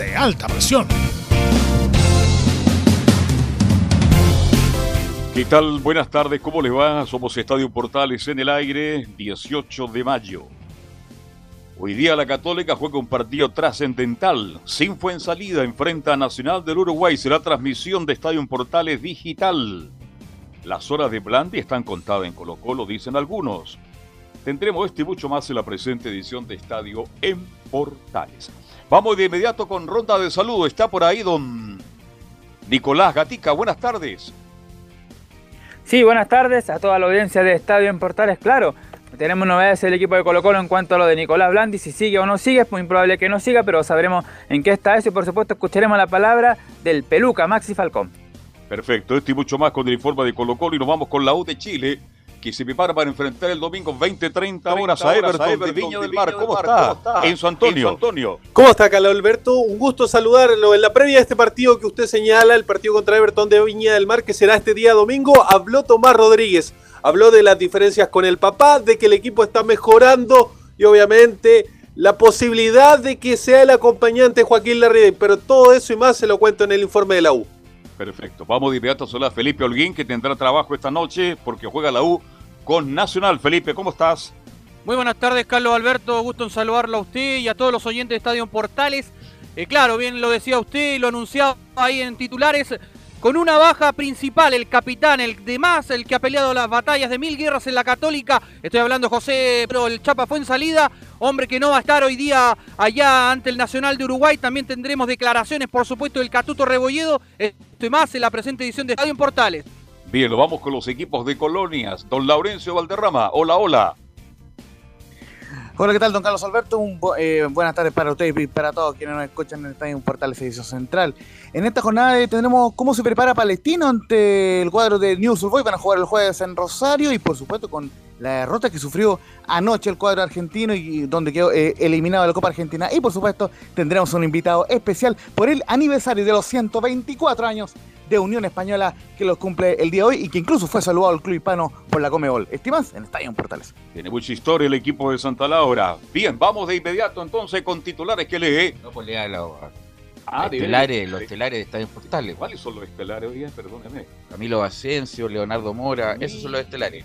de alta presión. ¿Qué tal? Buenas tardes, ¿cómo les va? Somos Estadio Portales en el aire, 18 de mayo. Hoy día la Católica juega un partido trascendental. Sin fue en salida, enfrenta a Nacional del Uruguay. Será transmisión de Estadio Portales digital. Las horas de Blandi están contadas en Colo Colo, dicen algunos. Tendremos este y mucho más en la presente edición de Estadio en Portales. Vamos de inmediato con ronda de saludo. Está por ahí don Nicolás Gatica. Buenas tardes. Sí, buenas tardes a toda la audiencia de Estadio en Portales. Claro, tenemos novedades del equipo de Colo Colo en cuanto a lo de Nicolás Blandi, si sigue o no sigue, es muy probable que no siga, pero sabremos en qué está eso y por supuesto escucharemos la palabra del peluca Maxi Falcón. Perfecto, esto y mucho más con el informe de Colo Colo y nos vamos con la U de Chile que se prepara para enfrentar el domingo 20-30 horas a Everton, de Viña del Mar. ¿Cómo, está? Enzo Antonio. Antonio. ¿Cómo está, Carlos Alberto? Un gusto saludarlo. En la previa de este partido que usted señala, el partido contra Everton de Viña del Mar, que será este día domingo, habló Tomás Rodríguez. Habló de las diferencias con el papá, de que el equipo está mejorando y obviamente la posibilidad de que sea el acompañante Joaquín Larry. Pero todo eso y más se lo cuento en el informe de la U. Perfecto. Vamos de inmediato a saludar a Felipe Holguín, que tendrá trabajo esta noche porque juega la U con Nacional. Felipe, ¿cómo estás? Muy buenas tardes, Carlos Alberto. Gusto en saludarlo a usted y a todos los oyentes de Estadio Portales. Eh, claro, bien lo decía usted y lo anunciaba ahí en titulares. Con una baja principal, el capitán, el de más, el que ha peleado las batallas de mil guerras en la Católica. Estoy hablando José, pero el Chapa fue en salida. Hombre que no va a estar hoy día allá ante el Nacional de Uruguay. También tendremos declaraciones, por supuesto, del Catuto Rebolledo. Estoy más en la presente edición de Estadio Portales. Bien, lo vamos con los equipos de colonias. Don Laurencio Valderrama, hola, hola. Hola, ¿qué tal, don Carlos Alberto? Eh, buenas tardes para ustedes y para todos quienes nos escuchan en Estadio Portal Servicio Central. En esta jornada tendremos cómo se prepara Palestino ante el cuadro de News Boy. Van a jugar el jueves en Rosario y, por supuesto, con la derrota que sufrió anoche el cuadro argentino y donde quedó eh, eliminado de la Copa Argentina. Y, por supuesto, tendremos un invitado especial por el aniversario de los 124 años de Unión Española que los cumple el día de hoy y que incluso fue saludado al club hispano por la Comebol. Estimas en Estadio Portales. Tiene mucha historia el equipo de Santa Laura. Bien, vamos de inmediato entonces con titulares que lee. No, pues lea la, ah, estelares, los estelares de Estadio Portales. ¿Cuáles son los estelares hoy? Perdóneme. Camilo Asensio, Leonardo Mora, esos son los estelares.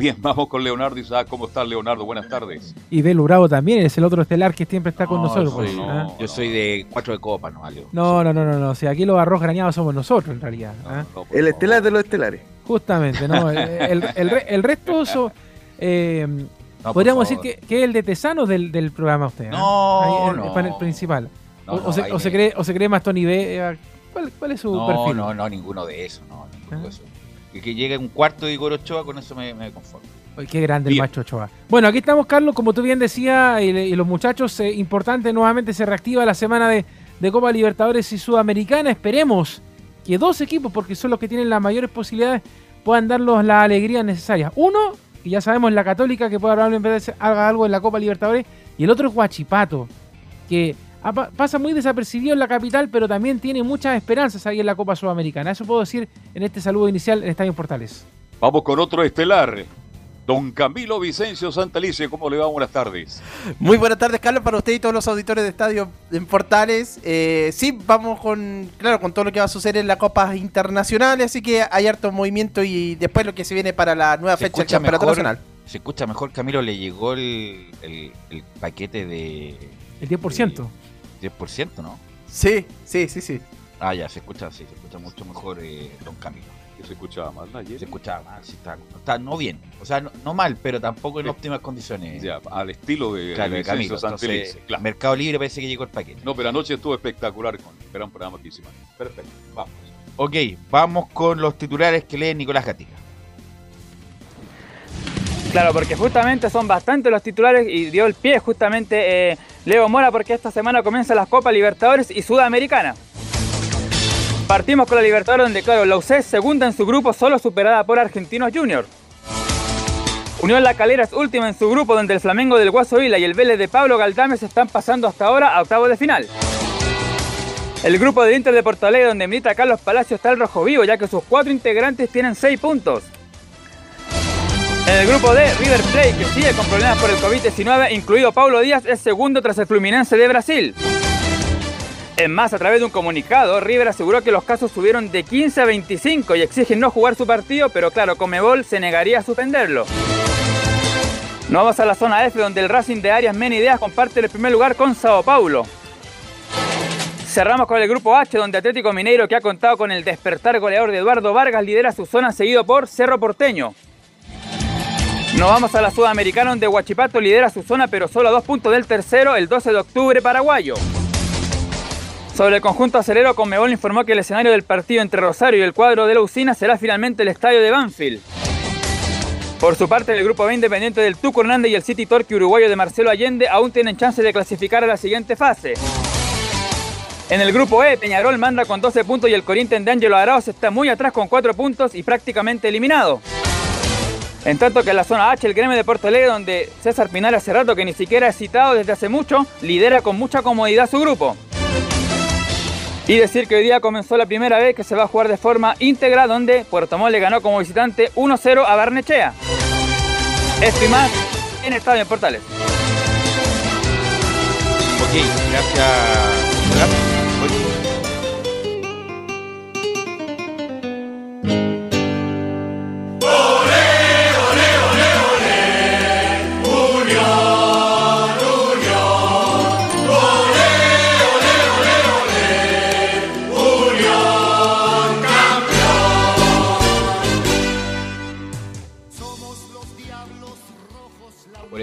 Bien, vamos con Leonardo Isaac. ¿Cómo estás, Leonardo? Buenas tardes. Y Bravo también, es el otro estelar que siempre está con nosotros. Pues, ¿ah? yo soy de cuatro de copa, ¿no? Algo. No, no, no, no, no. O sea, aquí los arroz graneados somos nosotros, en realidad. ¿ah? el estelar de los estelares. Justamente, ¿no? el, el, resto son... Eh, podríamos decir que, que, es el de Tesano del, del programa usted. ¿ah? No, no. El panel principal. o, se, o, se, cree, o se cree más Tony B. ¿Cuál, ¿Cuál, es su perfil? No, no, no, ninguno de esos. No, ninguno de esos. Que, que llegue un cuarto de Igor Ochoa, con eso me, me conformo. Qué grande el macho Ochoa. Bueno, aquí estamos, Carlos, como tú bien decías, y, los muchachos, eh, importante, nuevamente se reactiva la semana de, Copa Libertadores y Sudamericana. Esperemos que dos equipos, porque son los que tienen las mayores posibilidades, puedan darnos la alegría necesaria. Uno, que ya sabemos, la Católica, que puede probablemente haga algo en la Copa Libertadores, y el otro es Huachipato, que pasa muy desapercibido en la capital, pero también tiene muchas esperanzas ahí en la Copa Sudamericana. Eso puedo decir en este saludo inicial en Estadio Portales. Vamos con otro estelar. Don Camilo Vicencio Santalice, ¿cómo le va? Buenas tardes. Muy buenas tardes, Carlos, para usted y todos los auditores de Estadio en Portales. Eh, sí, vamos con, claro, con todo lo que va a suceder en la Copa Internacional, así que hay harto movimiento y después lo que se viene para la nueva fecha del Campeonato Nacional. Se escucha mejor, Camilo, le llegó el, paquete de... El 10%. 10%, ¿no? Sí, sí, sí, sí. Ah, ya, se escucha, sí, se escucha mucho mejor eh, Don Camilo. Que se escuchaba mal ayer. Se escuchaba mal, sí, está, está no bien. O sea, no, no mal, pero tampoco en Sí. óptimas condiciones. Ya, al estilo de, Claro, de Camilo. Entonces, claro. Mercado Libre parece que llegó el paquete. No, pero anoche estuvo espectacular con el gran programa que hicimos. Perfecto, vamos. Ok, vamos con los titulares que lee Nicolás Gatica. Claro, porque justamente son bastantes los titulares y dio el pie justamente eh, Leo Mora porque esta semana comienzan las Copas Libertadores y Sudamericana. Partimos con la Libertadores donde, claro, la es segunda en su grupo, solo superada por Argentinos Junior. Unión La Calera es última en su grupo donde el Flamengo del Guaso Vila y el Vélez de Pablo Galdames están pasando hasta ahora a octavos de final. El grupo del Inter de Porto Alegre donde milita Carlos Palacio está el rojo vivo ya que sus cuatro integrantes tienen seis puntos. En el grupo D, River Plate, que sigue con problemas por el COVID-19, incluido Paulo Díaz, es segundo tras el Fluminense de Brasil. En más, a través de un comunicado, River aseguró que los casos subieron de 15 a 25 y exigen no jugar su partido, pero claro, Comebol se negaría a suspenderlo. No vamos a la zona F, donde el Racing de Arias Menideas comparte el primer lugar con Sao Paulo. Cerramos con el grupo H, donde Atlético Mineiro, que ha contado con el despertar goleador de Eduardo Vargas, lidera su zona, seguido por Cerro Porteño. Nos vamos a la Sudamericana donde Huachipato lidera su zona pero solo a dos puntos del tercero el 12 de octubre paraguayo. Sobre el conjunto acelero, Conmebol informó que el escenario del partido entre Rosario y el cuadro de la usina será finalmente el estadio de Banfield. Por su parte, el grupo B independiente del Tuco Hernández y el City Torque uruguayo de Marcelo Allende aún tienen chance de clasificar a la siguiente fase. En el grupo E, Peñarol manda con 12 puntos y el Corinthians de Ángelo Arauz está muy atrás con 4 puntos y prácticamente eliminado. En tanto que en la zona H, el gremio de Porto Alegre, donde César Pinar hace rato que ni siquiera es citado desde hace mucho, lidera con mucha comodidad su grupo. Y decir que hoy día comenzó la primera vez que se va a jugar de forma íntegra, donde Puerto Montt le ganó como visitante 1-0 a Barnechea. Esto y más en Estadio en Portales. Ok, gracias.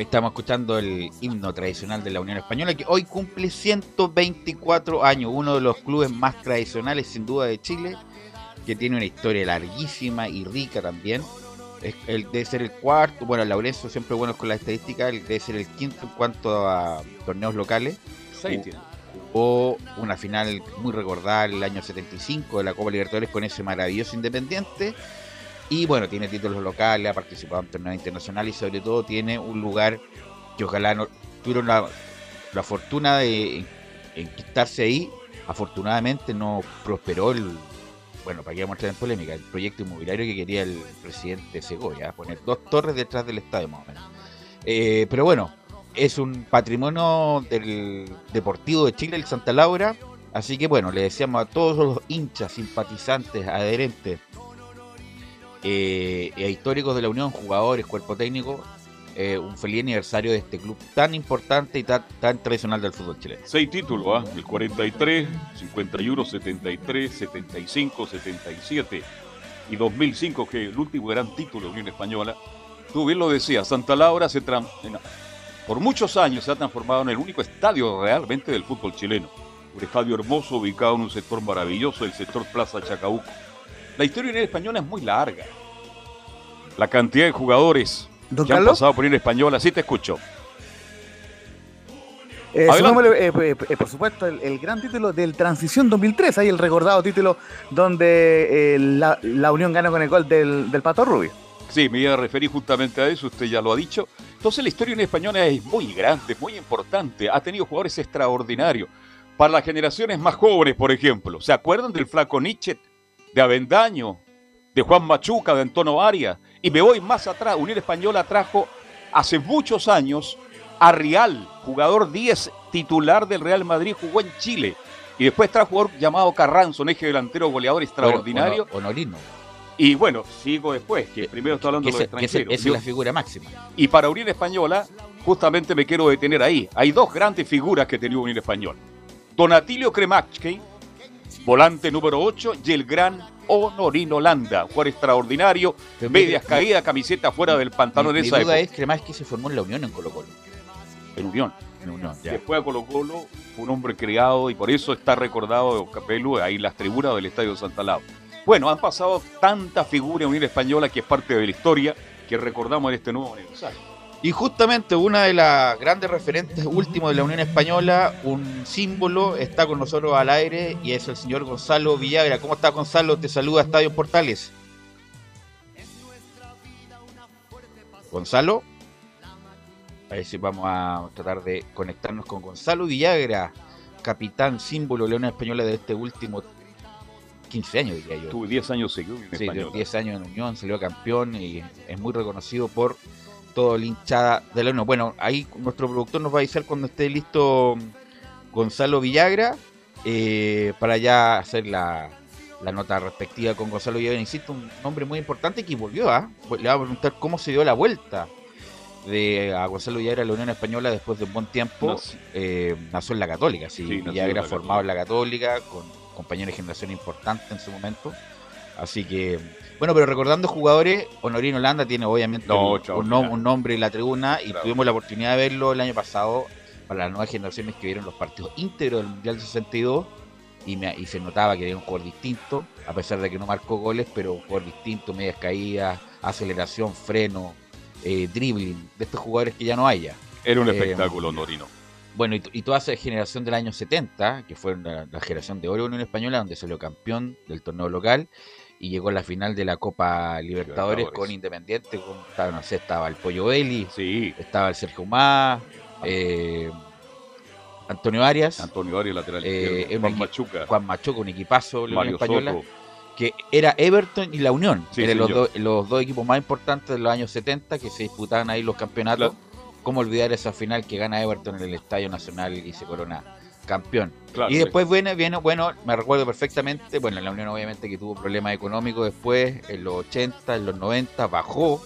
Estamos escuchando el himno tradicional de la Unión Española que hoy cumple 124 años, uno de los clubes más tradicionales sin duda de Chile, que tiene una historia larguísima y rica también. Es el, debe ser el cuarto, bueno, Laurencio siempre bueno con la estadística, el- debe ser el quinto en cuanto a torneos locales. Seis tiene. Jugó una final muy recordada el año 75 de la Copa Libertadores con ese maravilloso Independiente. Y bueno, tiene títulos locales, ha participado en torneos internacionales y sobre todo tiene un lugar que ojalá tuvieron la, la fortuna de enquistarse ahí. Afortunadamente no prosperó el, bueno, para que vamos a entrar en polémica, el proyecto inmobiliario que quería el presidente Segovia, poner dos torres detrás del estadio más o menos. Eh, pero bueno, es un patrimonio del Deportivo de Chile, el Santa Laura. Así que bueno, le deseamos a todos los hinchas, simpatizantes, adherentes eh, e históricos de la Unión, jugadores, cuerpo técnico, eh, un feliz aniversario de este club tan importante y tan, tradicional del fútbol chileno. Seis títulos, ¿ah? El 43, 51, 73, 75, 77 y 2005, que el último gran título de Unión Española. Tú bien lo decías, Santa Laura se en- por muchos años se ha transformado en el único estadio realmente del fútbol chileno. Un estadio hermoso ubicado en un sector maravilloso, el sector Plaza Chacabuco. La historia de Unión Española es muy larga. La cantidad de jugadores ¿Don que han pasado por Unión Española, sí te escucho. Eh, eh, eh, por supuesto, el, el gran título del Transición 2003, ahí el recordado título donde la, la Unión ganó con el gol del, del Pato Rubio. Sí, me iba a referir justamente a eso, usted ya lo ha dicho. Entonces la historia en española es muy grande, muy importante. Ha tenido jugadores extraordinarios. Para las generaciones más jóvenes, por ejemplo, ¿se acuerdan del flaco Nietzsche, de Avendaño, de Juan Machuca, de Antonio Arias? Y me voy más atrás, Unión Española trajo hace muchos años a Rial, jugador 10 titular del Real Madrid, jugó en Chile. Y después trajo un jugador llamado Carranzo, un eje delantero goleador extraordinario. Bueno. Y bueno, sigo después, que primero estoy hablando de los extranjeros. esa es la figura máxima. y para Unión Española, justamente me quiero detener ahí. Hay dos grandes figuras que tenía Unión Española. Donatilio Kremachki, volante número 8, y el gran Honorino Landa, jugador extraordinario, Pero medias mi- caídas, camiseta fuera del pantalón mi, en mi esa duda época. es que además que se formó en la Unión en Colo Colo. En Unión. En Unión, ya. Después a Colo Colo fue un hombre criado y por eso está recordado Capelu ahí en las tribunas del Estadio Santa Laura. Bueno, han pasado tantas figuras en Unión Española que es parte de la historia que recordamos en este nuevo aniversario. Y justamente una de las grandes referentes últimos de la Unión Española, un símbolo, está con nosotros al aire y es el señor Gonzalo Villagra. ¿Cómo está Gonzalo? Te saluda Estadio Portales. Gonzalo. A ver si vamos a tratar de conectarnos con Gonzalo Villagra, capitán, símbolo de la Unión Española de este último 15 años, diría yo. Tuve 10 años seguidos en Sí, Española. 10 años en Unión, salió campeón y es muy reconocido por todo el hinchada de la Unión. Bueno, ahí nuestro productor nos va a avisar cuando esté listo Gonzalo Villagra eh, para ya hacer la, la nota respectiva con Gonzalo Villagra. Insisto, un nombre muy importante que volvió, ¿ah? Le voy a preguntar cómo se dio la vuelta de a Gonzalo Villagra a la Unión Española después de un buen tiempo. Nació- Eh, nació en la Católica, sí, Villagra la formado en la Católica, con compañeros de generación importante en su momento. Así que, bueno, pero recordando jugadores, Honorino Landa tiene obviamente No, un, un, extraordinario. nom- un nombre en la tribuna y Claro. tuvimos la oportunidad de verlo el año pasado para las nuevas generaciones que vieron los partidos íntegros del Mundial 62 y, me- y se notaba que era un jugador distinto, a pesar de que no marcó goles, pero un jugador distinto, medias caídas, aceleración, freno, eh, dribbling, de estos jugadores que ya no hay ya. Era un Eh, espectáculo, Norino. Bueno, y, y toda esa generación del año 70, que fue la, la generación de oro de Unión Española, donde salió campeón del torneo local y llegó a la final de la Copa Libertadores, Libertadores. con Independiente, con, estaba, no sé, estaba el Pollo Belli, Sí, estaba el Sergio Más, eh, Antonio Arias, Antonio Arias, lateral Eh, Juan Machuca, Juan Machoco, un equipazo de la Unión Mario Española, Soto. que era Everton y la Unión, Sí, eran los, señor. dos- los dos equipos más importantes de los años 70 que se disputaban ahí los campeonatos. Claro. ¿Cómo olvidar esa final que gana Everton en el Estadio Nacional y se corona campeón? Claro, y después viene, viene, bueno, me recuerdo perfectamente, bueno, en la Unión obviamente que tuvo problemas económicos después, en los 80, en los 90, bajó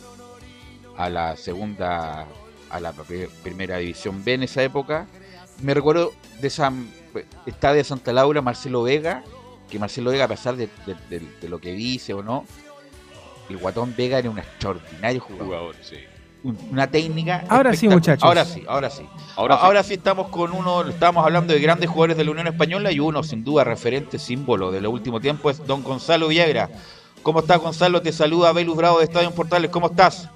a la segunda, a la pri- primera división B en esa época. Me recuerdo de esa estadio de Santa Laura, Marcelo Vega, que Marcelo Vega, a pesar de, de- de- de lo que dice o no, el Guatón Vega era un extraordinario jugador. jugador, sí. Un- Una técnica. Ahora sí, muchachos. Ahora sí, ahora sí. Ahora, Ahora, sí. sí estamos con uno, estábamos hablando de grandes jugadores de la Unión Española y uno sin duda referente símbolo de lo último tiempo es don Gonzalo Villagra. ¿Cómo estás Gonzalo? Te saluda Belus Bravo de Estadio Portales. ¿Cómo estás?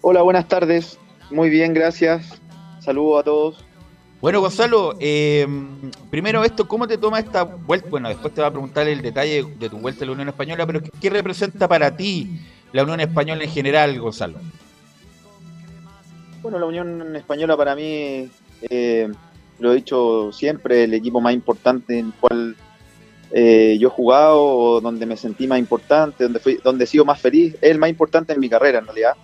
Hola, buenas tardes. Muy bien, gracias. Saludos a todos. Bueno Gonzalo, eh, primero esto, ¿cómo te toma esta vuelta? Bueno, después te va a preguntar el detalle de tu vuelta a la Unión Española, pero ¿qué, qué representa para ti la Unión Española en general, Gonzalo? Bueno, la Unión Española para mí, eh, lo he dicho siempre, el equipo más importante en el cual eh, yo he jugado, donde me sentí más importante, donde, fui, donde he sido más feliz, es el más importante en mi carrera en realidad.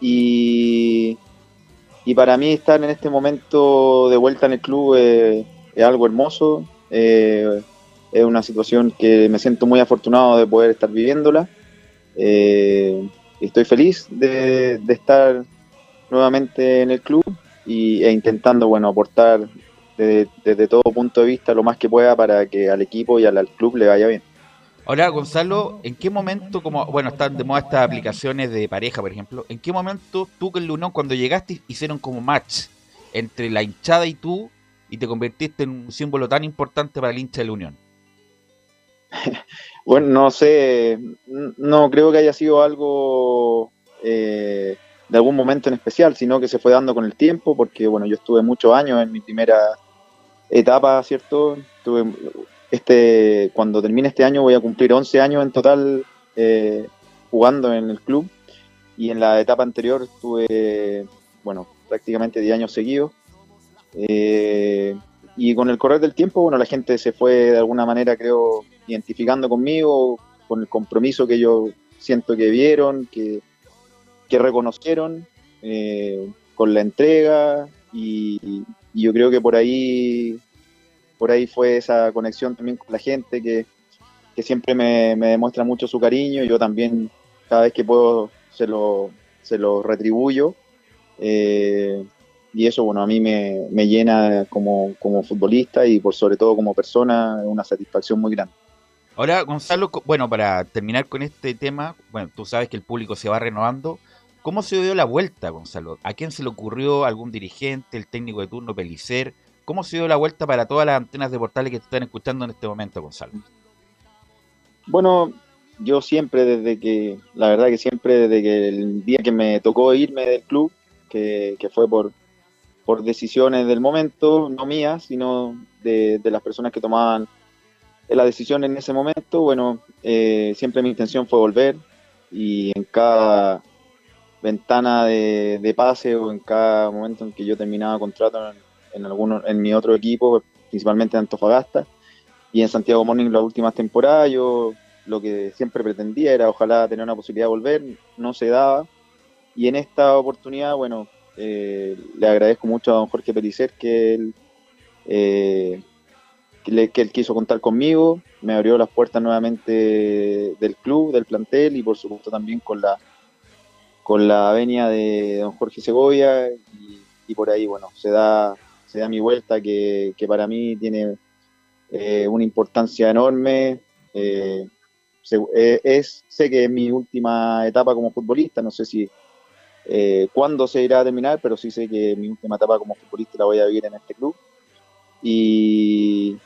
Y, para mí estar en este momento de vuelta en el club eh, es algo hermoso, es una situación que me siento muy afortunado de poder estar viviéndola. Estoy feliz de estar nuevamente en el club y, e intentando bueno aportar desde, desde todo punto de vista lo más que pueda para que al equipo y al, al club le vaya bien. Ahora, Gonzalo, ¿en qué momento, como, bueno, están de moda estas aplicaciones de pareja, por ejemplo, ¿en qué momento tú con la Unión, cuando llegaste, hicieron como match entre la hinchada y tú y te convertiste en un símbolo tan importante para el hincha de la Unión? Bueno, no sé, no creo que haya sido algo eh, de algún momento en especial, sino que se fue dando con el tiempo, porque bueno, yo estuve muchos años en mi primera etapa, ¿cierto? Tuve este, cuando termine este año voy a cumplir 11 años en total eh, jugando en el club y en la etapa anterior estuve, bueno, prácticamente 10 años seguidos. Eh, y con el correr del tiempo, bueno, la gente se fue de alguna manera, creo, identificando conmigo, con el compromiso que yo siento que vieron, que, que reconocieron, eh, con la entrega, y, yo creo que por ahí, por ahí fue esa conexión también con la gente que, que siempre me, me demuestra mucho su cariño, yo también cada vez que puedo se lo, se lo retribuyo. Eh, y eso, bueno, a mí me, me llena como, como futbolista y por sobre todo como persona, una satisfacción muy grande. Ahora, Gonzalo, bueno, para terminar con este tema, bueno, tú sabes que el público se va renovando. ¿Cómo se dio la vuelta, Gonzalo? ¿A quién se le ocurrió? ¿Algún dirigente? ¿El técnico de turno, Pelicer? ¿Cómo se dio la vuelta para todas las antenas de portales que te están escuchando en este momento, Gonzalo? Bueno, yo siempre desde que, la verdad que siempre desde que el día que me tocó irme del club, que, fue por, por decisiones del momento, no mías, sino de, de las personas que tomaban la decisión en ese momento, bueno, eh, siempre mi intención fue volver y en cada ventana de, pase o en cada momento en que yo terminaba contrato en, alguno, en mi otro equipo, principalmente en Antofagasta, y en Santiago Morning las últimas temporadas, yo lo que siempre pretendía era ojalá tener una posibilidad de volver, no se daba, y en esta oportunidad, bueno, eh, le agradezco mucho a don Jorge Pelicer que él, eh, que él quiso contar conmigo, me abrió las puertas nuevamente del club, del plantel y por supuesto también con la con la venia de don Jorge Segovia y, por ahí, bueno, se da, se da mi vuelta que, que para mí tiene eh, una importancia enorme. eh, eh, es, sé que es mi última etapa como futbolista, no sé si cuándo se irá a terminar, pero sí sé que mi última etapa como futbolista la voy a vivir en este club. Y,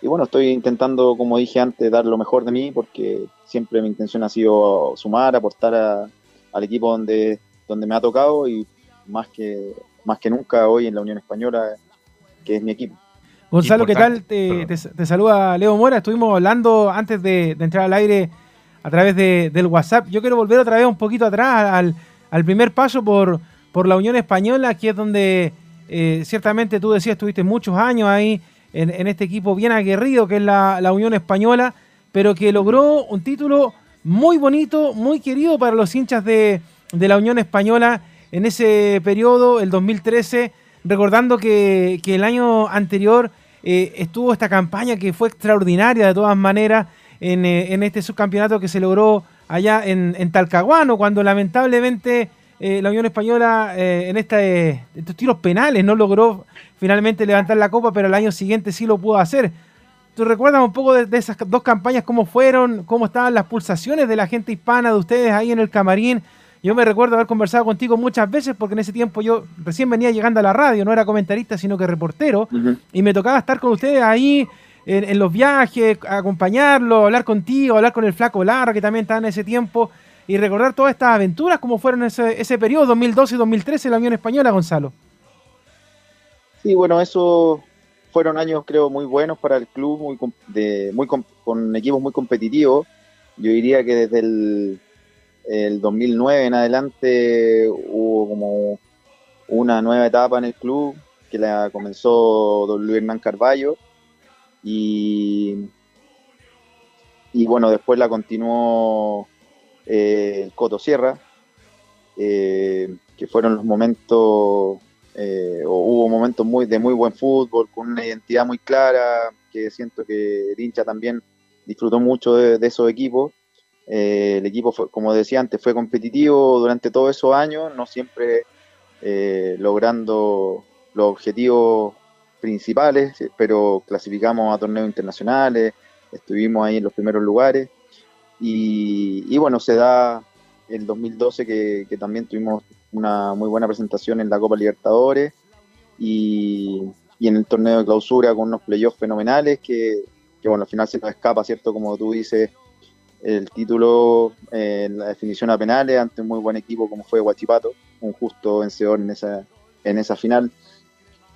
y bueno, estoy intentando, como dije antes, dar lo mejor de mí porque siempre mi intención ha sido sumar, aportar a- al equipo donde, donde me ha tocado y más que, más que nunca hoy en la Unión Española, que es mi equipo. Gonzalo, ¿qué tal? Te, te- te saluda Leo Mora. Estuvimos hablando antes de, de entrar al aire a través de- del WhatsApp. Yo quiero volver otra vez un poquito atrás al, al primer paso por, por la Unión Española, aquí es donde eh, ciertamente tú decías, estuviste muchos años ahí en, en este equipo bien aguerrido que es la, la Unión Española, pero que logró un título muy bonito, muy querido para los hinchas de, de la Unión Española en ese periodo, el 2013, recordando que, que el año anterior eh, estuvo esta campaña que fue extraordinaria de todas maneras en, eh, en este subcampeonato que se logró allá en, Talcahuano, cuando lamentablemente eh, la Unión Española en esta, estos tiros penales no logró finalmente levantar la copa, pero el año siguiente sí lo pudo hacer. ¿Tú recuerdas un poco de, de esas dos campañas, cómo fueron, cómo estaban las pulsaciones de la gente hispana de ustedes ahí en el camarín? Yo me recuerdo haber conversado contigo muchas veces porque en ese tiempo yo recién venía llegando a la radio, no era comentarista, sino que reportero, y me tocaba estar con ustedes ahí en, en los viajes, acompañarlo, hablar contigo, hablar con el Flaco Lara, que también estaba en ese tiempo, y recordar todas estas aventuras, cómo fueron ese, ese periodo 2012 y 2013 en la Unión Española, Gonzalo. Sí, bueno, esos fueron años creo muy buenos para el club, muy, con equipos muy competitivos. Yo diría que desde el, el 2009 en adelante hubo como una nueva etapa en el club que la comenzó don Luis Hernán Carballo y, y bueno, después la continuó eh, el Coto Sierra, eh, que fueron los momentos eh, hubo momentos muy de muy buen fútbol, con una identidad muy clara, que siento que el hincha también disfrutó mucho de, esos equipos. Eh, el equipo, como decía antes, fue competitivo durante todos esos años, no siempre eh, logrando los objetivos principales, pero clasificamos a torneos internacionales, estuvimos ahí en los primeros lugares. Y, y bueno, se da el 2012 que, que también tuvimos una muy buena presentación en la Copa Libertadores y, y en el torneo de clausura con unos playoffs fenomenales que, que, bueno, al final se nos escapa, ¿cierto? Como tú dices, el título eh, la definición a penales ante un muy buen equipo como fue Huachipato, un justo vencedor en esa, en esa final.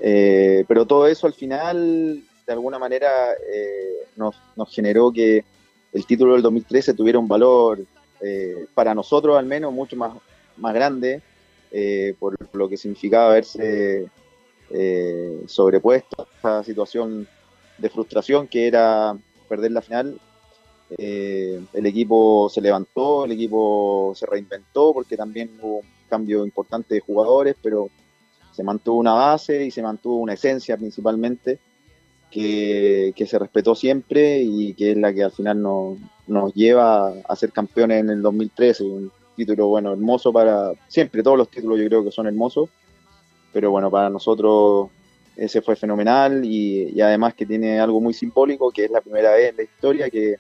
Eh, pero todo eso al final, de alguna manera, eh, nos, nos generó que el título del 2013 tuviera un valor eh, para nosotros al menos mucho más, más grande eh, por lo que significaba haberse eh, sobrepuesto a esta situación de frustración que era perder la final. Eh, el equipo se levantó, el equipo se reinventó porque también hubo un cambio importante de jugadores, pero se mantuvo una base y se mantuvo una esencia principalmente que, que se respetó siempre y que es la que al final nos, nos lleva a ser campeones en el 2013. Un título, bueno, hermoso para siempre, todos los títulos yo creo que son hermosos, pero bueno, para nosotros ese fue fenomenal y, y además que tiene algo muy simbólico, que es la primera vez en la historia que,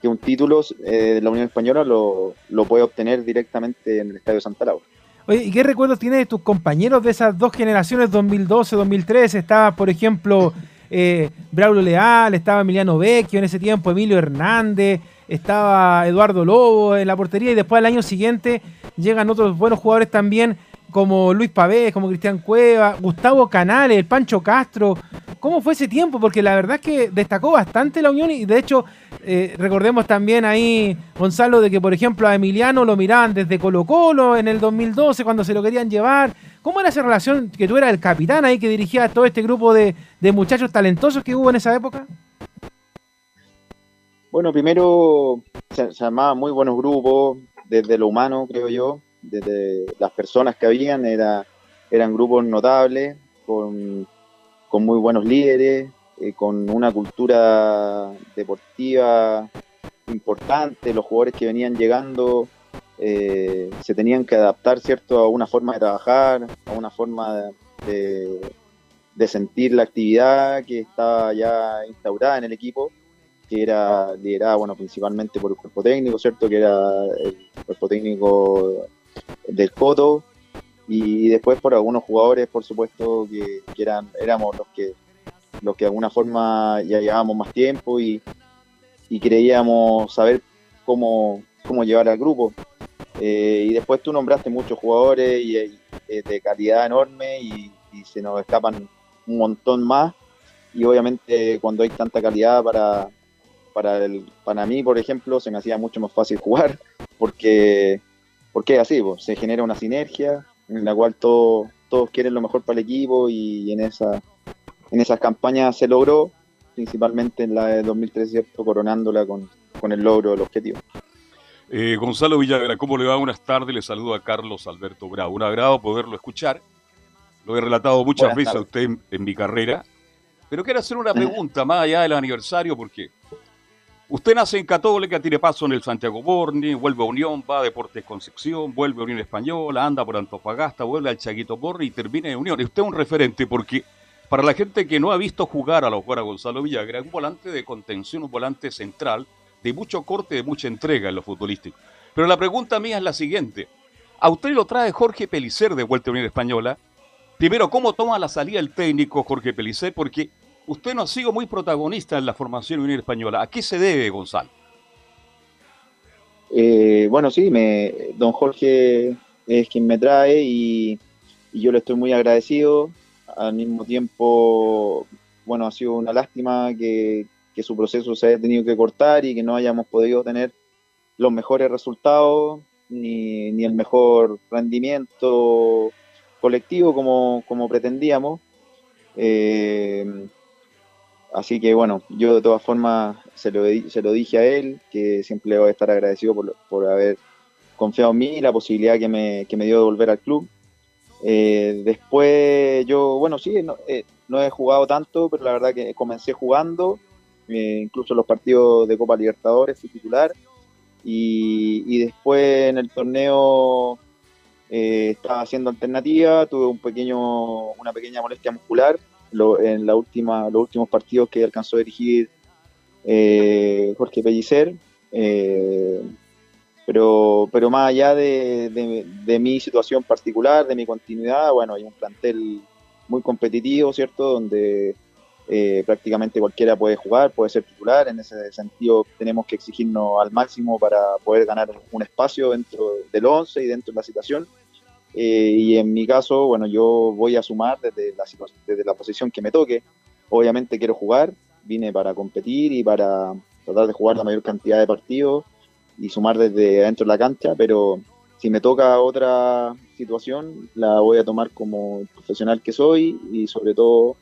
que un título eh, de la Unión Española lo, lo puede obtener directamente en el Estadio Santa Laura. Oye, ¿y qué recuerdos tienes de tus compañeros de esas dos generaciones, 2012-2013? Estaba, por ejemplo, eh, Braulio Leal, estaba Emiliano Vecchio en ese tiempo, Emilio Hernández, estaba Eduardo Lobo en la portería y después al año siguiente llegan otros buenos jugadores también como Luis Pavés, como Cristian Cueva, Gustavo Canales, el Pancho Castro. ¿Cómo fue ese tiempo? Porque la verdad es que destacó bastante la Unión y de hecho eh, recordemos también ahí, Gonzalo, de que por ejemplo a Emiliano lo miraban desde Colo Colo en el 2012 cuando se lo querían llevar. ¿Cómo era esa relación que tú eras el capitán ahí que dirigía todo este grupo de, de muchachos talentosos que hubo en esa época? Bueno, primero se, se armaban muy buenos grupos, desde lo humano, creo yo, desde las personas que habían, era, eran grupos notables, con, con muy buenos líderes, eh, con una cultura deportiva importante, los jugadores que venían llegando eh, se tenían que adaptar, ¿cierto?, a una forma de trabajar, a una forma de, de sentir la actividad que estaba ya instaurada en el equipo que era liderada, bueno, principalmente por el cuerpo técnico, ¿cierto? Que era el cuerpo técnico del Coto y después por algunos jugadores, por supuesto, que, eran, éramos los que los que de alguna forma ya llevábamos más tiempo y, y creíamos saber cómo, cómo llevar al grupo. Eh, y después tú nombraste muchos jugadores y, de calidad enorme y se nos escapan un montón más. Y obviamente cuando hay tanta calidad para, para, el, para mí, por ejemplo, se me hacía mucho más fácil jugar porque, porque es así, pues, se genera una sinergia en la cual todo, todos quieren lo mejor para el equipo y en, esa, en esas campañas se logró, principalmente en la de 2013, ¿cierto? coronándola con, con el logro del objetivo. Eh, Gonzalo Villagra, ¿cómo le va? Buenas tardes, le saludo a Carlos Alberto Bravo. Un agrado poderlo escuchar. Lo he relatado muchas Buenas veces a usted en, en mi carrera. Pero quiero hacer una pregunta más allá del aniversario, porque usted nace en Católica, tiene paso en el Santiago Borni, vuelve a Unión, va a Deportes Concepción, vuelve a Unión Española, anda por Antofagasta, vuelve al Chaguito Borni y termina en Unión. Y usted es un referente porque para la gente que no ha visto jugar a los jugar a Gonzalo Villagra, es un volante de contención, un volante central, de mucho corte, de mucha entrega en lo futbolístico. Pero la pregunta mía es la siguiente. A usted lo trae Jorge Pelicer de vuelta a Unión Española. Primero, ¿cómo toma la salida el técnico Jorge Pelicer? Porque usted no ha sido muy protagonista en la formación de Unión Española. ¿A qué se debe, Gonzalo? Eh, bueno, sí, me, don Jorge es quien me trae y, yo le estoy muy agradecido. Al mismo tiempo, bueno, ha sido una lástima que, que su proceso se haya tenido que cortar y que no hayamos podido tener los mejores resultados ni, ni el mejor rendimiento colectivo como, como pretendíamos. Eh, así que bueno, yo de todas formas se lo, se lo dije a él, que siempre voy a estar agradecido por, por haber confiado en mí y la posibilidad que me, que me dio de volver al club. Eh, después yo, bueno, sí, no, eh, no he jugado tanto, pero la verdad que comencé jugando, eh, incluso los partidos de Copa Libertadores fui titular. Y, y después en el torneo eh, estaba haciendo alternativa, tuve un pequeño, una pequeña molestia muscular lo- en la última, los últimos partidos que alcanzó a dirigir eh, Jorge Pellicer. eh, pero, pero más allá de, de- mi situación particular, de mi continuidad, bueno, hay un plantel muy competitivo, ¿cierto? Donde eh, prácticamente cualquiera puede jugar, puede ser titular. En ese sentido, tenemos que exigirnos al máximo para poder ganar un espacio dentro del 11 y dentro de la situación. Eh, y en mi caso, bueno, yo voy a sumar desde la, desde la posición que me toque. Obviamente quiero jugar, vine para competir y para tratar de jugar la mayor cantidad de partidos y sumar desde adentro de la cancha, pero si me toca otra situación, la voy a tomar como profesional que soy y sobre todo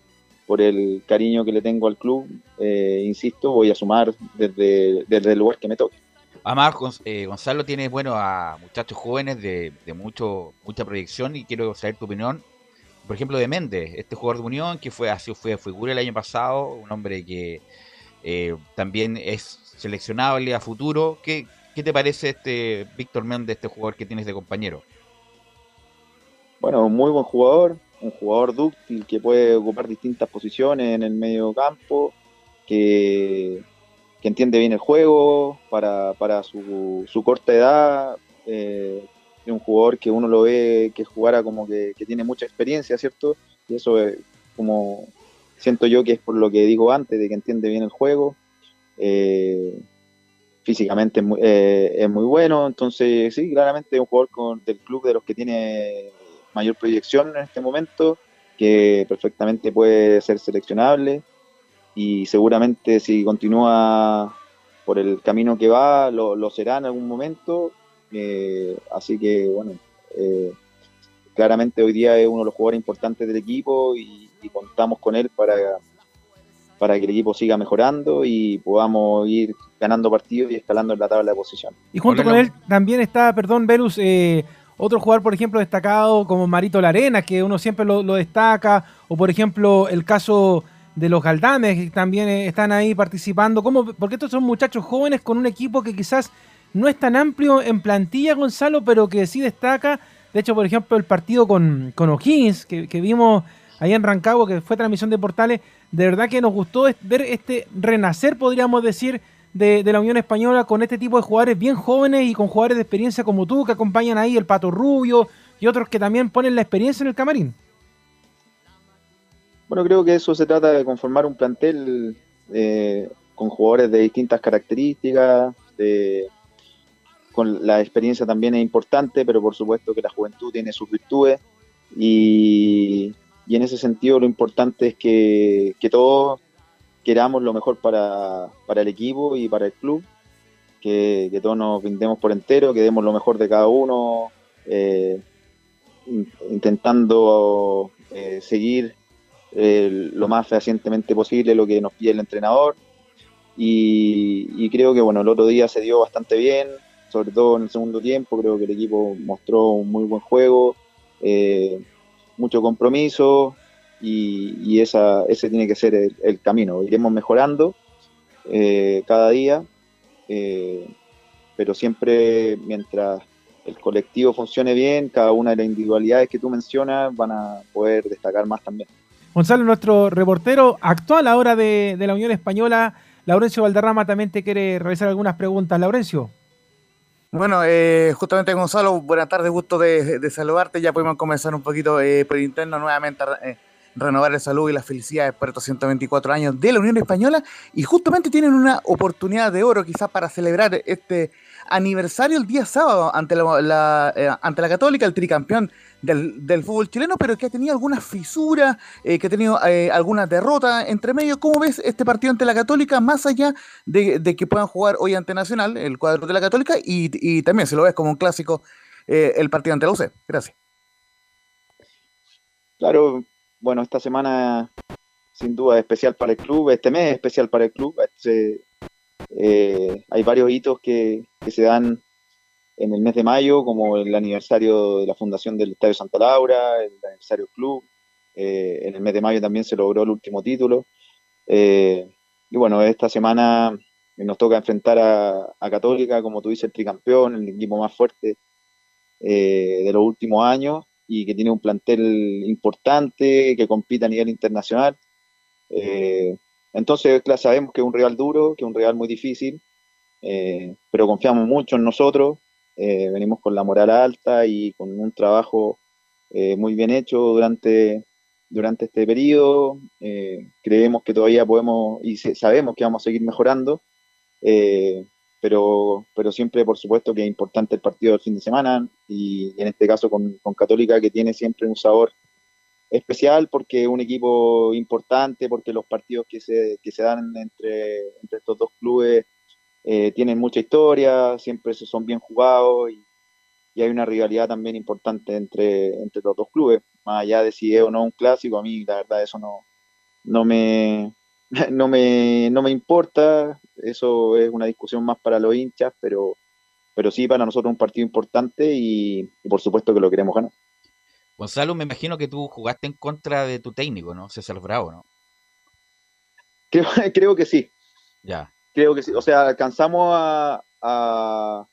por el cariño que le tengo al club, eh, insisto, voy a sumar desde, desde el lugar que me toque. Además, eh, Gonzalo tiene bueno a muchachos jóvenes de, mucho mucha proyección y quiero saber tu opinión. Por ejemplo, de Méndez, este jugador de Unión que fue así fue figura el año pasado, un hombre que eh, también es seleccionable a futuro. ¿Qué, qué te parece este Víctor Méndez, este jugador que tienes de compañero? Bueno, muy buen jugador, un jugador dúctil que puede ocupar distintas posiciones en el medio campo, que, que entiende bien el juego para, para su, su corta edad. Eh, es un jugador que uno lo ve que jugara como que, que tiene mucha experiencia, ¿cierto? Y eso es como siento yo que es por lo que digo antes, de que entiende bien el juego. Eh, físicamente es muy, eh, es muy, bueno, entonces sí, claramente es un jugador con, del club de los que tiene mayor proyección en este momento, que perfectamente puede ser seleccionable y seguramente si continúa por el camino que va, lo, lo será en algún momento. Eh, así que bueno, eh, claramente hoy día es uno de los jugadores importantes del equipo y, y contamos con él para para que el equipo siga mejorando y podamos ir ganando partidos y escalando en la tabla de posición. Y junto con él también está, perdón, Velus, eh, otro jugador, por ejemplo, destacado como Marito Larena, que uno siempre lo, lo, destaca, o por ejemplo el caso de los Galdames, que también eh, están ahí participando. Porque estos son muchachos jóvenes con un equipo que quizás no es tan amplio en plantilla, Gonzalo, pero que sí destaca. De hecho, por ejemplo, el partido con, con O'Higgins, que, que vimos ahí en Rancagua, que fue transmisión de Portales, de verdad que nos gustó ver este renacer, podríamos decir, de, de, la Unión Española con este tipo de jugadores bien jóvenes y con jugadores de experiencia como tú, que acompañan ahí el Pato Rubio y otros que también ponen la experiencia en el camarín. Bueno, creo que eso se trata de conformar un plantel eh, con jugadores de distintas características, de, con la experiencia también es importante, pero por supuesto que la juventud tiene sus virtudes y, y en ese sentido lo importante es que, que todos queramos lo mejor para, para, el equipo y para el club, que, todos nos brindemos por entero, que demos lo mejor de cada uno, eh, intentando eh, seguir eh, lo más fehacientemente posible lo que nos pide el entrenador. Y, creo que bueno, el otro día se dio bastante bien, sobre todo en el segundo tiempo, creo que el equipo mostró un muy buen juego. Eh, mucho compromiso y, ese tiene que ser el, camino. Iremos mejorando eh, cada día, pero siempre mientras el colectivo funcione bien, cada una de las individualidades que tú mencionas van a poder destacar más también. Gonzalo, nuestro reportero actual ahora de, de la Unión Española, Laurencio Valderrama, también te quiere realizar algunas preguntas. Laurencio. Bueno, eh, justamente Gonzalo, buenas tardes, gusto de, de, saludarte. Ya podemos comenzar un poquito eh, por interno nuevamente eh, renovar el salud y las felicidades por estos 124 años de la Unión Española y justamente tienen una oportunidad de oro quizás para celebrar este aniversario el día sábado ante la, eh, ante la Católica, el tricampeón del, del, fútbol chileno, pero que ha tenido algunas fisuras, eh, que ha tenido eh, algunas derrotas entre medio. ¿Cómo ves este partido ante la Católica, más allá de, de que puedan jugar hoy ante Nacional, el cuadro de la Católica, y, y también se lo ves como un clásico eh, el partido ante la UC? Gracias. Claro, bueno, esta semana sin duda es especial para el club, este mes es especial para el club. Este, eh, hay varios hitos que, se dan en el mes de mayo, como el aniversario de la fundación del Estadio Santa Laura, el aniversario del club. Eh, en el mes de mayo también se logró el último título. Eh, y bueno, esta semana nos toca enfrentar a, Católica, como tú dices, el tricampeón, el equipo más fuerte de los últimos años y que tiene un plantel importante, que compite a nivel internacional. Entonces, sabemos que es un rival duro, que es un rival muy difícil, eh, pero confiamos mucho en nosotros, eh, venimos con la moral alta y con un trabajo eh, muy bien hecho durante, durante este periodo. creemos que todavía podemos y sabemos que vamos a seguir mejorando, pero, pero siempre, por supuesto, que es importante el partido del fin de semana y en este caso con, con Católica, que tiene siempre un sabor especial porque es un equipo importante, porque los partidos que se, que se dan entre, entre estos dos clubes eh, tienen mucha historia, siempre son bien jugados y, y, hay una rivalidad también importante entre, entre los dos clubes. Más allá de si es o no un clásico, a mí la verdad eso no, no, me, no, me, no me importa, eso es una discusión más para los hinchas, pero, pero sí para nosotros un partido importante y, y por supuesto que lo queremos ganar. Gonzalo, me imagino que tú jugaste en contra de tu técnico, ¿no? César Bravo, ¿no? Creo, creo que sí. Ya. Creo que sí. O sea, alcanzamos a, a,